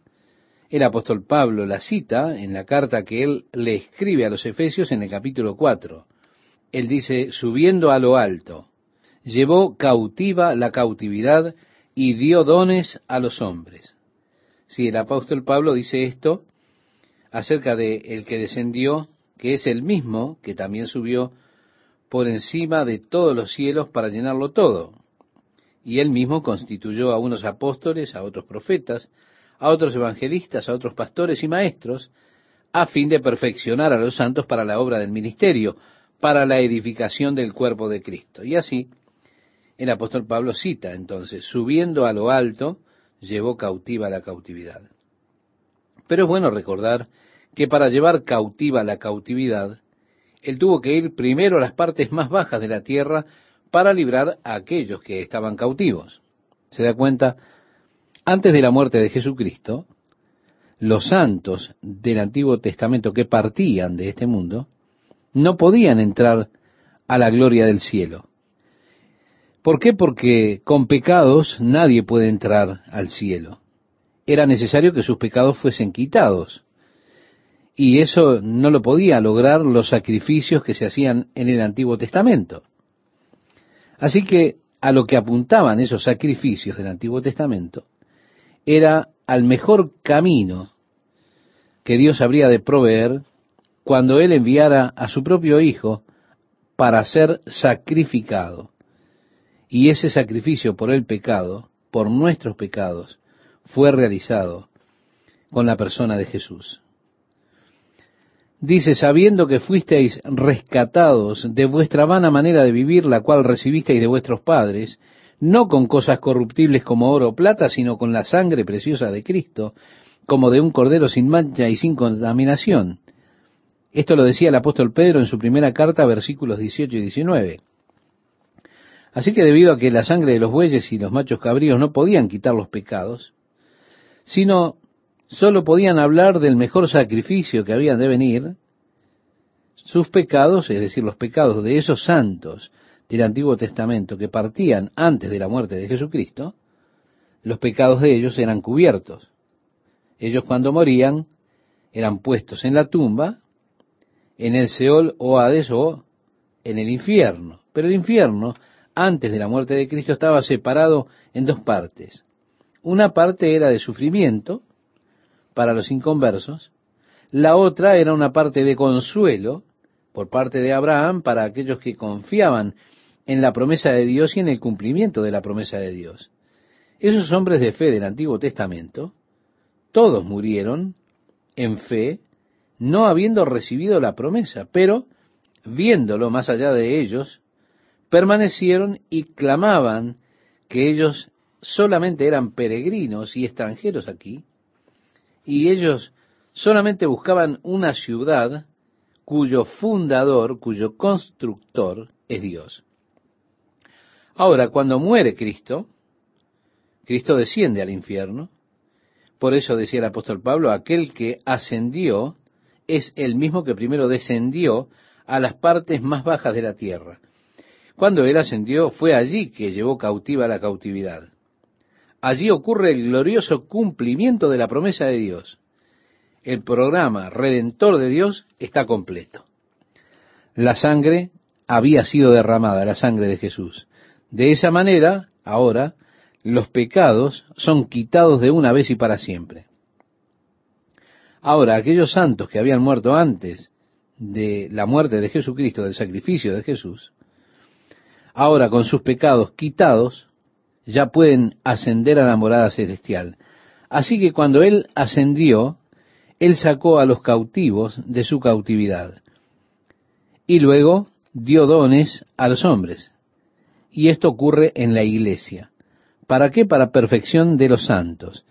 S1: el apóstol Pablo la cita en la carta que él le escribe a los Efesios en el capítulo 4. Él dice, subiendo a lo alto, llevó cautiva la cautividad y dio dones a los hombres. Si el apóstol Pablo dice esto acerca de el que descendió, que es el mismo que también subió por encima de todos los cielos para llenarlo todo. Y él mismo constituyó a unos apóstoles, a otros profetas, a otros evangelistas, a otros pastores y maestros, a fin de perfeccionar a los santos para la obra del ministerio, para la edificación del cuerpo de Cristo. Y así, el apóstol Pablo cita entonces, subiendo a lo alto, llevó cautiva la cautividad. Pero es bueno recordar que para llevar cautiva la cautividad, él tuvo que ir primero a las partes más bajas de la tierra para librar a aquellos que estaban cautivos. ¿Se da cuenta? Antes de la muerte de Jesucristo, los santos del Antiguo Testamento que partían de este mundo no podían entrar a la gloria del cielo. ¿Por qué? Porque con pecados nadie puede entrar al cielo. Era necesario que sus pecados fuesen quitados. Y eso no lo podía lograr los sacrificios que se hacían en el Antiguo Testamento. Así que a lo que apuntaban esos sacrificios del Antiguo Testamento era al mejor camino que Dios habría de proveer cuando Él enviara a su propio Hijo para ser sacrificado. Y ese sacrificio por el pecado, por nuestros pecados, fue realizado con la persona de Jesús. Dice, sabiendo que fuisteis rescatados de vuestra vana manera de vivir, la cual recibisteis de vuestros padres, no con cosas corruptibles como oro o plata, sino con la sangre preciosa de Cristo, como de un cordero sin mancha y sin contaminación. Esto lo decía el apóstol Pedro en su primera carta, versículos 18 y 19. Así que debido a que la sangre de los bueyes y los machos cabríos no podían quitar los pecados, sino solo podían hablar del mejor sacrificio que habían de venir, sus pecados, es decir, los pecados de esos santos del Antiguo Testamento que partían antes de la muerte de Jesucristo, los pecados de ellos eran cubiertos. Ellos cuando morían eran puestos en la tumba, en el Seol o Hades o en el infierno. Pero el infierno, antes de la muerte de Cristo, estaba separado en dos partes. Una parte era de sufrimiento para los inconversos, la otra era una parte de consuelo por parte de Abraham para aquellos que confiaban en la promesa de Dios y en el cumplimiento de la promesa de Dios. Esos hombres de fe del Antiguo Testamento, todos murieron en fe, no habiendo recibido la promesa, pero viéndolo más allá de ellos, permanecieron y clamaban que ellos solamente eran peregrinos y extranjeros aquí, y ellos solamente buscaban una ciudad cuyo fundador, cuyo constructor es Dios. Ahora, cuando muere Cristo, Cristo desciende al infierno, por eso decía el apóstol Pablo, aquel que ascendió es el mismo que primero descendió a las partes más bajas de la tierra. Cuando él ascendió, fue allí que llevó cautiva la cautividad. Allí ocurre el glorioso cumplimiento de la promesa de Dios. El programa redentor de Dios está completo. La sangre había sido derramada, la sangre de Jesús. De esa manera, ahora, los pecados son quitados de una vez y para siempre. Ahora, aquellos santos que habían muerto antes de la muerte de Jesucristo, del sacrificio de Jesús, ahora con sus pecados quitados, ya pueden ascender a la morada celestial. Así que cuando Él ascendió, Él sacó a los cautivos de su cautividad. Y luego dio dones a los hombres. Y esto ocurre en la iglesia. ¿Para qué? Para perfección de los santos.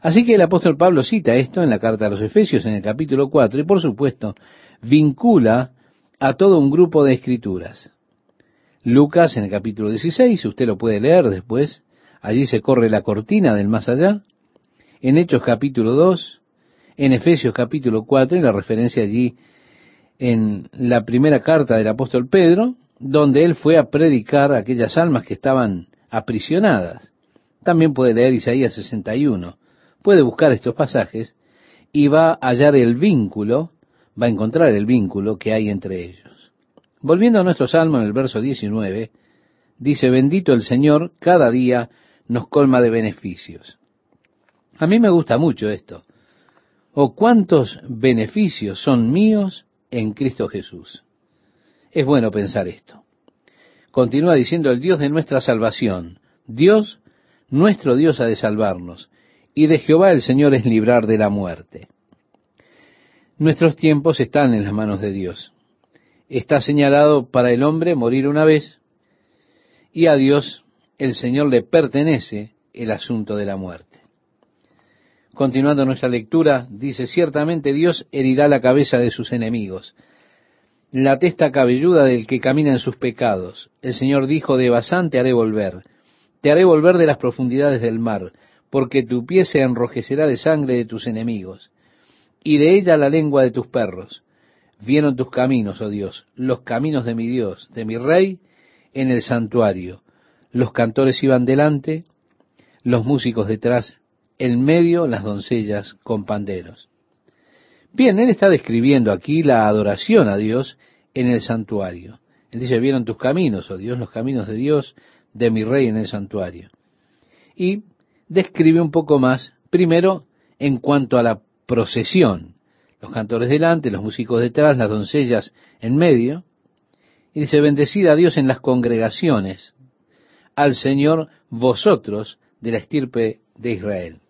S1: Así que el apóstol Pablo cita esto en la carta a los Efesios en el capítulo 4 y por supuesto vincula a todo un grupo de escrituras. Lucas en el capítulo 16, usted lo puede leer después, allí se corre la cortina del más allá, en Hechos capítulo 2, en Efesios capítulo 4, y la referencia allí en la primera carta del apóstol Pedro, donde él fue a predicar a aquellas almas que estaban aprisionadas. También puede leer Isaías 61. Puede buscar estos pasajes y va a hallar el vínculo, va a encontrar el vínculo que hay entre ellos. Volviendo a nuestro salmo en el verso 19, dice, bendito el Señor, cada día nos colma de beneficios. A mí me gusta mucho esto. ¿O cuántos beneficios son míos en Cristo Jesús? Es bueno pensar esto. Continúa diciendo el Dios de nuestra salvación. Dios nuestro Dios ha de salvarnos, y de Jehová el Señor es librar de la muerte. Nuestros tiempos están en las manos de Dios. Está señalado para el hombre morir una vez, y a Dios el Señor le pertenece el asunto de la muerte. Continuando nuestra lectura, dice, ciertamente Dios herirá la cabeza de sus enemigos, la testa cabelluda del que camina en sus pecados. El Señor dijo, de basante haré volver, te haré volver de las profundidades del mar, porque tu pie se enrojecerá de sangre de tus enemigos, y de ella la lengua de tus perros. Vieron tus caminos, oh Dios, los caminos de mi Dios, de mi Rey, en el santuario. Los cantores iban delante, los músicos detrás, en medio las doncellas con panderos. Bien, él está describiendo aquí la adoración a Dios en el santuario. Él dice, vieron tus caminos, oh Dios, los caminos de Dios, de mi rey en el santuario. Y describe un poco más, primero, en cuanto a la procesión, los cantores delante, los músicos detrás, las doncellas en medio, y dice, bendecida a Dios en las congregaciones, al Señor vosotros de la estirpe de Israel.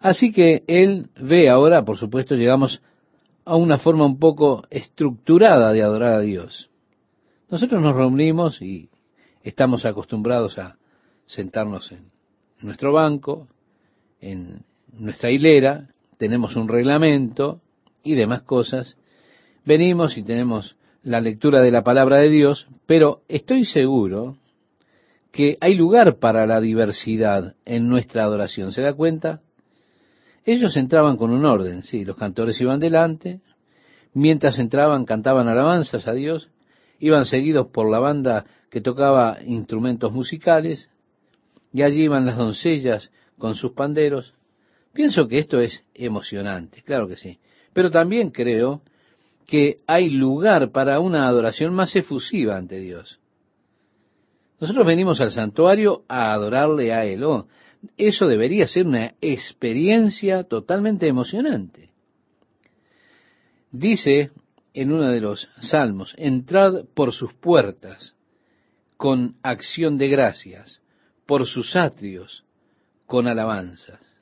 S1: Así que él ve ahora, por supuesto, llegamos a una forma un poco estructurada de adorar a Dios. Nosotros nos reunimos y Estamos acostumbrados a sentarnos en nuestro banco, en nuestra hilera, tenemos un reglamento y demás cosas. Venimos y tenemos la lectura de la palabra de Dios, pero estoy seguro que hay lugar para la diversidad en nuestra adoración. ¿Se da cuenta? Ellos entraban con un orden, sí, los cantores iban delante, mientras entraban cantaban alabanzas a Dios, iban seguidos por la banda que tocaba instrumentos musicales, y allí iban las doncellas con sus panderos. Pienso que esto es emocionante, claro que sí, pero también creo que hay lugar para una adoración más efusiva ante Dios. Nosotros venimos al santuario a adorarle a Él. Oh, eso debería ser una experiencia totalmente emocionante. Dice en uno de los salmos, entrad por sus puertas con acción de gracias, por sus atrios con alabanzas.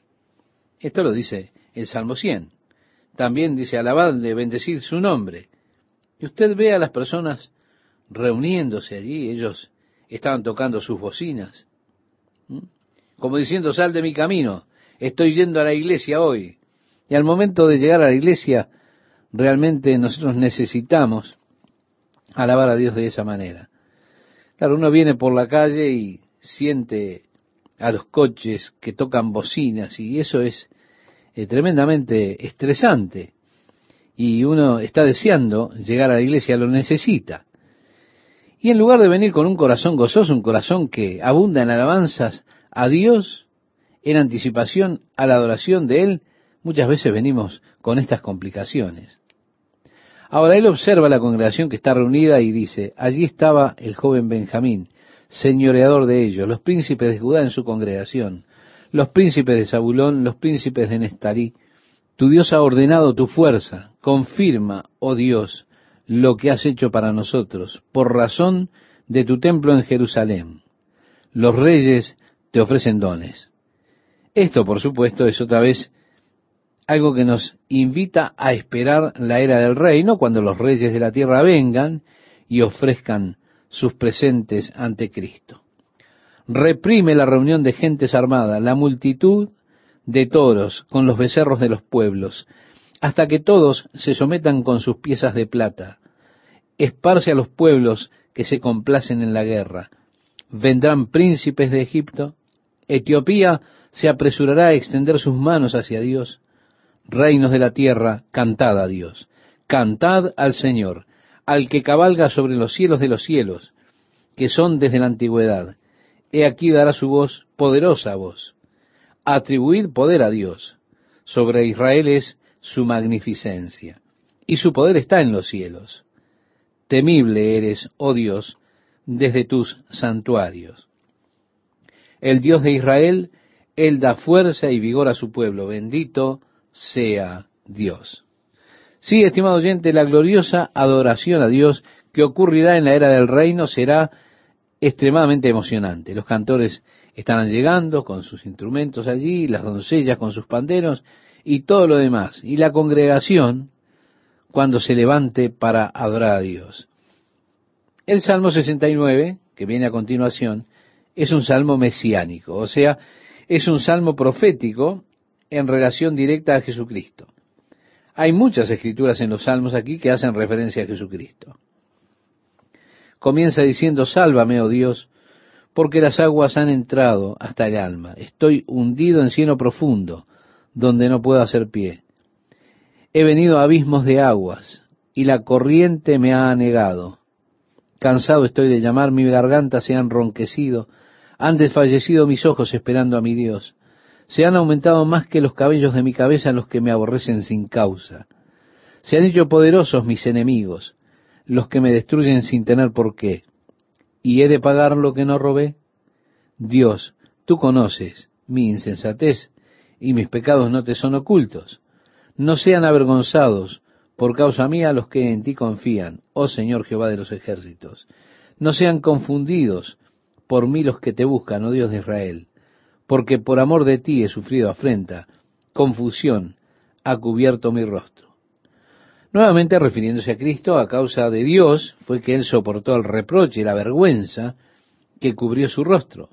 S1: Esto lo dice el Salmo 100. También dice alabadle, bendecir su nombre. Y usted ve a las personas reuniéndose allí, ellos estaban tocando sus bocinas, como diciendo, sal de mi camino, estoy yendo a la iglesia hoy. Y al momento de llegar a la iglesia, realmente nosotros necesitamos alabar a Dios de esa manera. Claro, uno viene por la calle y siente a los coches que tocan bocinas y eso es eh, tremendamente estresante. Y uno está deseando llegar a la iglesia, lo necesita. Y en lugar de venir con un corazón gozoso, un corazón que abunda en alabanzas a Dios, en anticipación a la adoración de Él, muchas veces venimos con estas complicaciones. Ahora él observa la congregación que está reunida y dice, allí estaba el joven Benjamín, señoreador de ellos, los príncipes de Judá en su congregación, los príncipes de Zabulón, los príncipes de Nestarí. Tu Dios ha ordenado tu fuerza, confirma, oh Dios, lo que has hecho para nosotros, por razón de tu templo en Jerusalén. Los reyes te ofrecen dones. Esto, por supuesto, es otra vez algo que nos invita a esperar la era del reino, cuando los reyes de la tierra vengan y ofrezcan sus presentes ante Cristo. Reprime la reunión de gentes armadas, la multitud de toros con los becerros de los pueblos, hasta que todos se sometan con sus piezas de plata. Esparce a los pueblos que se complacen en la guerra. Vendrán príncipes de Egipto. Etiopía se apresurará a extender sus manos hacia Dios reinos de la tierra, cantad a Dios, cantad al Señor, al que cabalga sobre los cielos de los cielos, que son desde la antigüedad. He aquí dará su voz, poderosa voz. Atribuid poder a Dios. Sobre Israel es su magnificencia. Y su poder está en los cielos. Temible eres, oh Dios, desde tus santuarios. El Dios de Israel, Él da fuerza y vigor a su pueblo. Bendito sea Dios. Sí, estimado oyente, la gloriosa adoración a Dios que ocurrirá en la era del reino será extremadamente emocionante. Los cantores estarán llegando con sus instrumentos allí, las doncellas con sus panderos y todo lo demás. Y la congregación cuando se levante para adorar a Dios. El Salmo 69, que viene a continuación, es un salmo mesiánico, o sea, es un salmo profético en relación directa a Jesucristo. Hay muchas escrituras en los salmos aquí que hacen referencia a Jesucristo. Comienza diciendo, sálvame, oh Dios, porque las aguas han entrado hasta el alma. Estoy hundido en cieno profundo, donde no puedo hacer pie. He venido a abismos de aguas, y la corriente me ha anegado. Cansado estoy de llamar, mi garganta se ha enronquecido, han desfallecido mis ojos esperando a mi Dios se han aumentado más que los cabellos de mi cabeza los que me aborrecen sin causa. Se han hecho poderosos mis enemigos, los que me destruyen sin tener por qué. ¿Y he de pagar lo que no robé? Dios, tú conoces mi insensatez y mis pecados no te son ocultos. No sean avergonzados por causa mía los que en ti confían, oh Señor Jehová de los ejércitos. No sean confundidos por mí los que te buscan, oh Dios de Israel porque por amor de ti he sufrido afrenta, confusión, ha cubierto mi rostro. Nuevamente refiriéndose a Cristo, a causa de Dios fue que él soportó el reproche y la vergüenza que cubrió su rostro.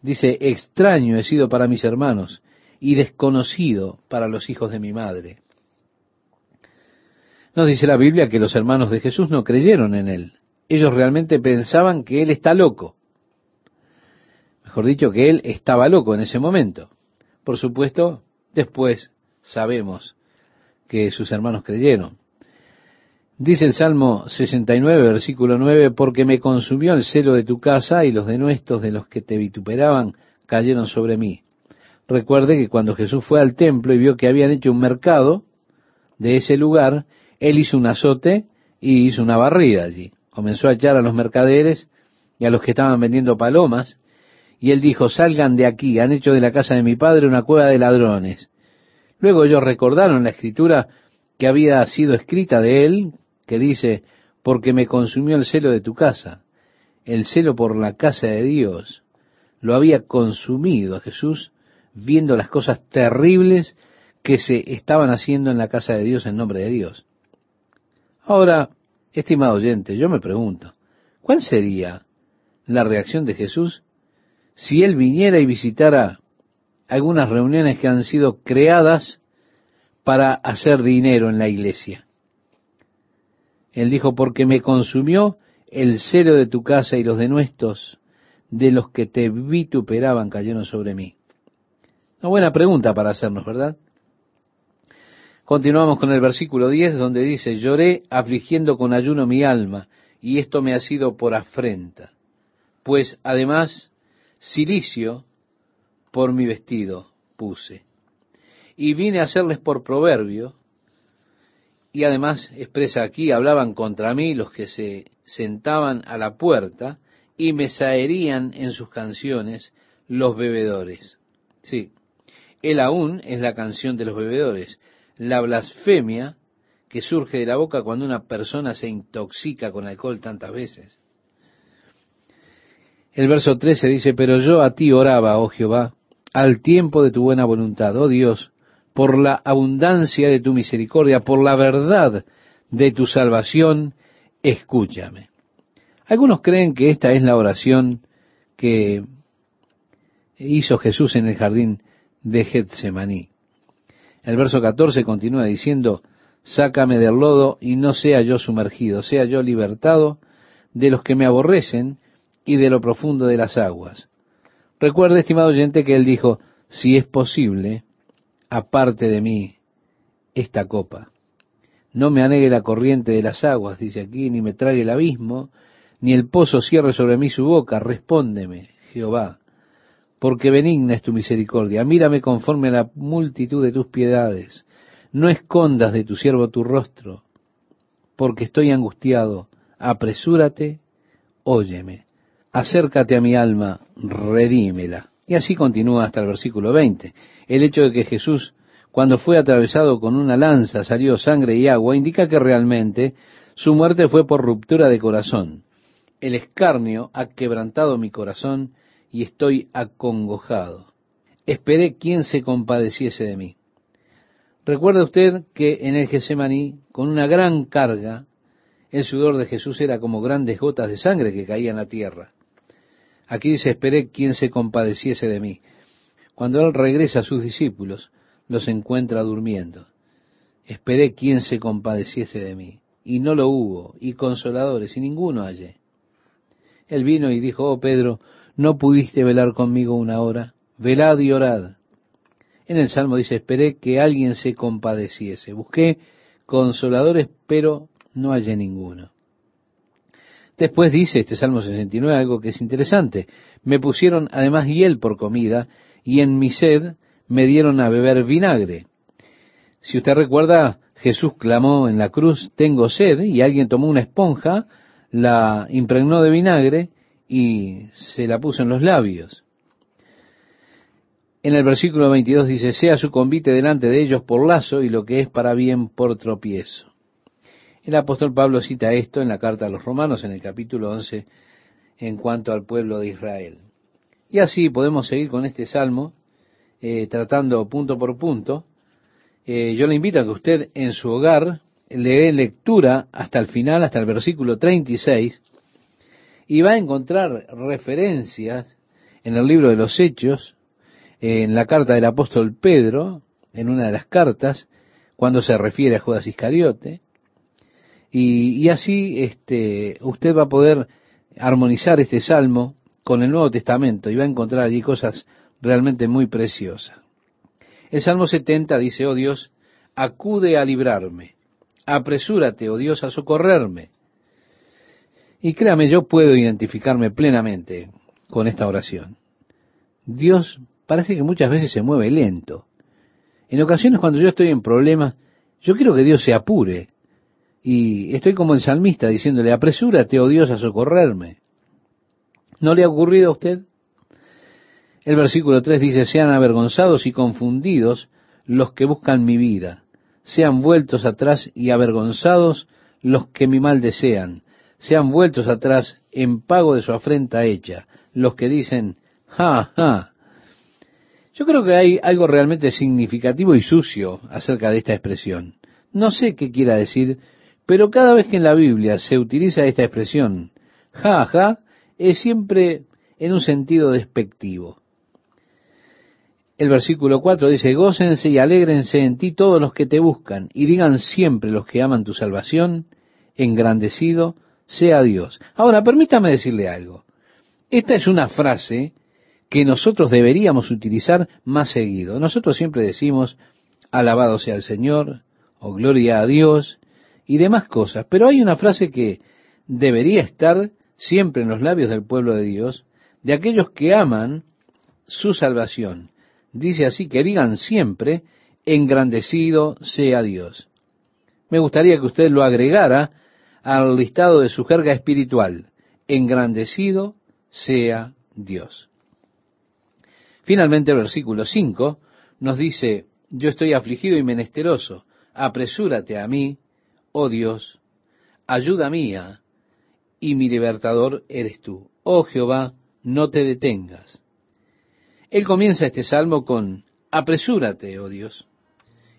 S1: Dice, extraño he sido para mis hermanos y desconocido para los hijos de mi madre. Nos dice la Biblia que los hermanos de Jesús no creyeron en él. Ellos realmente pensaban que él está loco mejor dicho, que él estaba loco en ese momento. Por supuesto, después sabemos que sus hermanos creyeron. Dice el Salmo 69, versículo 9, porque me consumió el celo de tu casa y los denuestos de los que te vituperaban cayeron sobre mí. Recuerde que cuando Jesús fue al templo y vio que habían hecho un mercado de ese lugar, él hizo un azote y hizo una barrida allí. Comenzó a echar a los mercaderes y a los que estaban vendiendo palomas y él dijo, salgan de aquí, han hecho de la casa de mi padre una cueva de ladrones. Luego ellos recordaron la escritura que había sido escrita de él, que dice, porque me consumió el celo de tu casa, el celo por la casa de Dios. Lo había consumido a Jesús viendo las cosas terribles que se estaban haciendo en la casa de Dios en nombre de Dios. Ahora, estimado oyente, yo me pregunto, ¿cuál sería la reacción de Jesús si él viniera y visitara algunas reuniones que han sido creadas para hacer dinero en la iglesia? Él dijo, porque me consumió el celo de tu casa y los denuestos de los que te vituperaban cayeron sobre mí. Una buena pregunta para hacernos, ¿verdad? Continuamos con el versículo 10 donde dice, lloré afligiendo con ayuno mi alma, y esto me ha sido por afrenta, pues además silicio por mi vestido puse. Y vine a hacerles por proverbio, y además expresa aquí, hablaban contra mí los que se sentaban a la puerta, y me saerían en sus canciones los bebedores. Sí, él aún es la canción de los bebedores, la blasfemia que surge de la boca cuando una persona se intoxica con alcohol tantas veces. El verso 13 dice, pero yo a ti oraba, oh Jehová, al tiempo de tu buena voluntad, oh Dios, por la abundancia de tu misericordia, por la verdad de tu salvación, escúchame. Algunos creen que esta es la oración que hizo Jesús en el jardín de Getsemaní. El verso 14 continúa diciendo, sácame del lodo y no sea yo sumergido, sea yo libertado de los que me aborrecen y de lo profundo de las aguas. Recuerde, estimado oyente, que él dijo, si es posible, aparte de mí esta copa. No me anegue la corriente de las aguas, dice aquí, ni me trague el abismo, ni el pozo cierre sobre mí su boca. Respóndeme, Jehová, porque benigna es tu misericordia. Mírame conforme a la multitud de tus piedades. No escondas de tu siervo tu rostro, porque estoy angustiado. Apresúrate, óyeme. Acércate a mi alma, redímela. Y así continúa hasta el versículo 20. El hecho de que Jesús, cuando fue atravesado con una lanza, salió sangre y agua, indica que realmente su muerte fue por ruptura de corazón. El escarnio ha quebrantado mi corazón y estoy acongojado. Esperé quien se compadeciese de mí. Recuerda usted que en el Getsemaní, con una gran carga, el sudor de Jesús era como grandes gotas de sangre que caían a la tierra. Aquí dice, esperé quien se compadeciese de mí. Cuando Él regresa a sus discípulos, los encuentra durmiendo. Esperé quien se compadeciese de mí. Y no lo hubo, y consoladores, y ninguno hallé. Él vino y dijo, oh Pedro, ¿No pudiste velar conmigo una hora? Velad y orad. En el Salmo dice, esperé que alguien se compadeciese. Busqué consoladores, pero no hallé ninguno. Después dice este Salmo 69 algo que es interesante. Me pusieron además hiel por comida y en mi sed me dieron a beber vinagre. Si usted recuerda, Jesús clamó en la cruz, tengo sed, y alguien tomó una esponja, la impregnó de vinagre y se la puso en los labios. En el versículo 22 dice, sea su convite delante de ellos por lazo y lo que es para bien por tropiezo. El apóstol Pablo cita esto en la carta a los romanos en el capítulo 11 en cuanto al pueblo de Israel. Y así podemos seguir con este salmo, eh, tratando punto por punto. Eh, yo le invito a que usted en su hogar le dé lectura hasta el final, hasta el versículo 36, y va a encontrar referencias en el libro de los Hechos, en la carta del apóstol Pedro, en una de las cartas, cuando se refiere a Judas Iscariote, y, así este, usted va a poder armonizar este salmo con el Nuevo Testamento y va a encontrar allí cosas realmente muy preciosas. El Salmo 70 dice, oh Dios, acude a librarme, apresúrate, oh Dios, a socorrerme. Y créame, yo puedo identificarme plenamente con esta oración. Dios parece que muchas veces se mueve lento. En ocasiones cuando yo estoy en problemas, yo quiero que Dios se apure. Y estoy como el salmista diciéndole, apresúrate, oh Dios, a socorrerme. ¿No le ha ocurrido a usted? El versículo 3 dice, sean avergonzados y confundidos los que buscan mi vida, sean vueltos atrás y avergonzados los que mi mal desean, sean vueltos atrás en pago de su afrenta hecha, los que dicen, ja, ja. Yo creo que hay algo realmente significativo y sucio acerca de esta expresión. No sé qué quiera decir, pero cada vez que en la Biblia se utiliza esta expresión, ja, ja, es siempre en un sentido despectivo. El versículo 4 dice, gócense y alégrense en ti todos los que te buscan, y digan siempre los que aman tu salvación, engrandecido sea Dios. Ahora, permítame decirle algo. Esta es una frase que nosotros deberíamos utilizar más seguido. Nosotros siempre decimos, alabado sea el Señor, o gloria a Dios, y demás cosas. Pero hay una frase que debería estar siempre en los labios del pueblo de Dios, de aquellos que aman su salvación. Dice así, que digan siempre, engrandecido sea Dios. Me gustaría que usted lo agregara al listado de su jerga espiritual. Engrandecido sea Dios. Finalmente el versículo 5 nos dice, yo estoy afligido y menesteroso, apresúrate a mí, oh Dios, ayuda mía, y mi libertador eres tú. Oh Jehová, no te detengas. Él comienza este salmo con, apresúrate, oh Dios,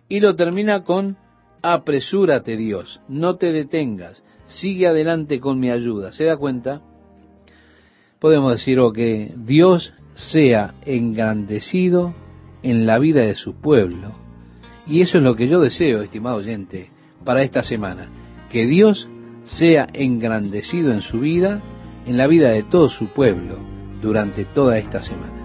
S1: y lo termina con, apresúrate Dios, no te detengas, sigue adelante con mi ayuda. ¿Se da cuenta? Podemos decir, oh, que Dios sea engrandecido en la vida de su pueblo. Y eso es lo que yo deseo, estimado oyente, para esta semana. Que Dios sea engrandecido en su vida, en la vida de todo su pueblo, durante toda esta semana.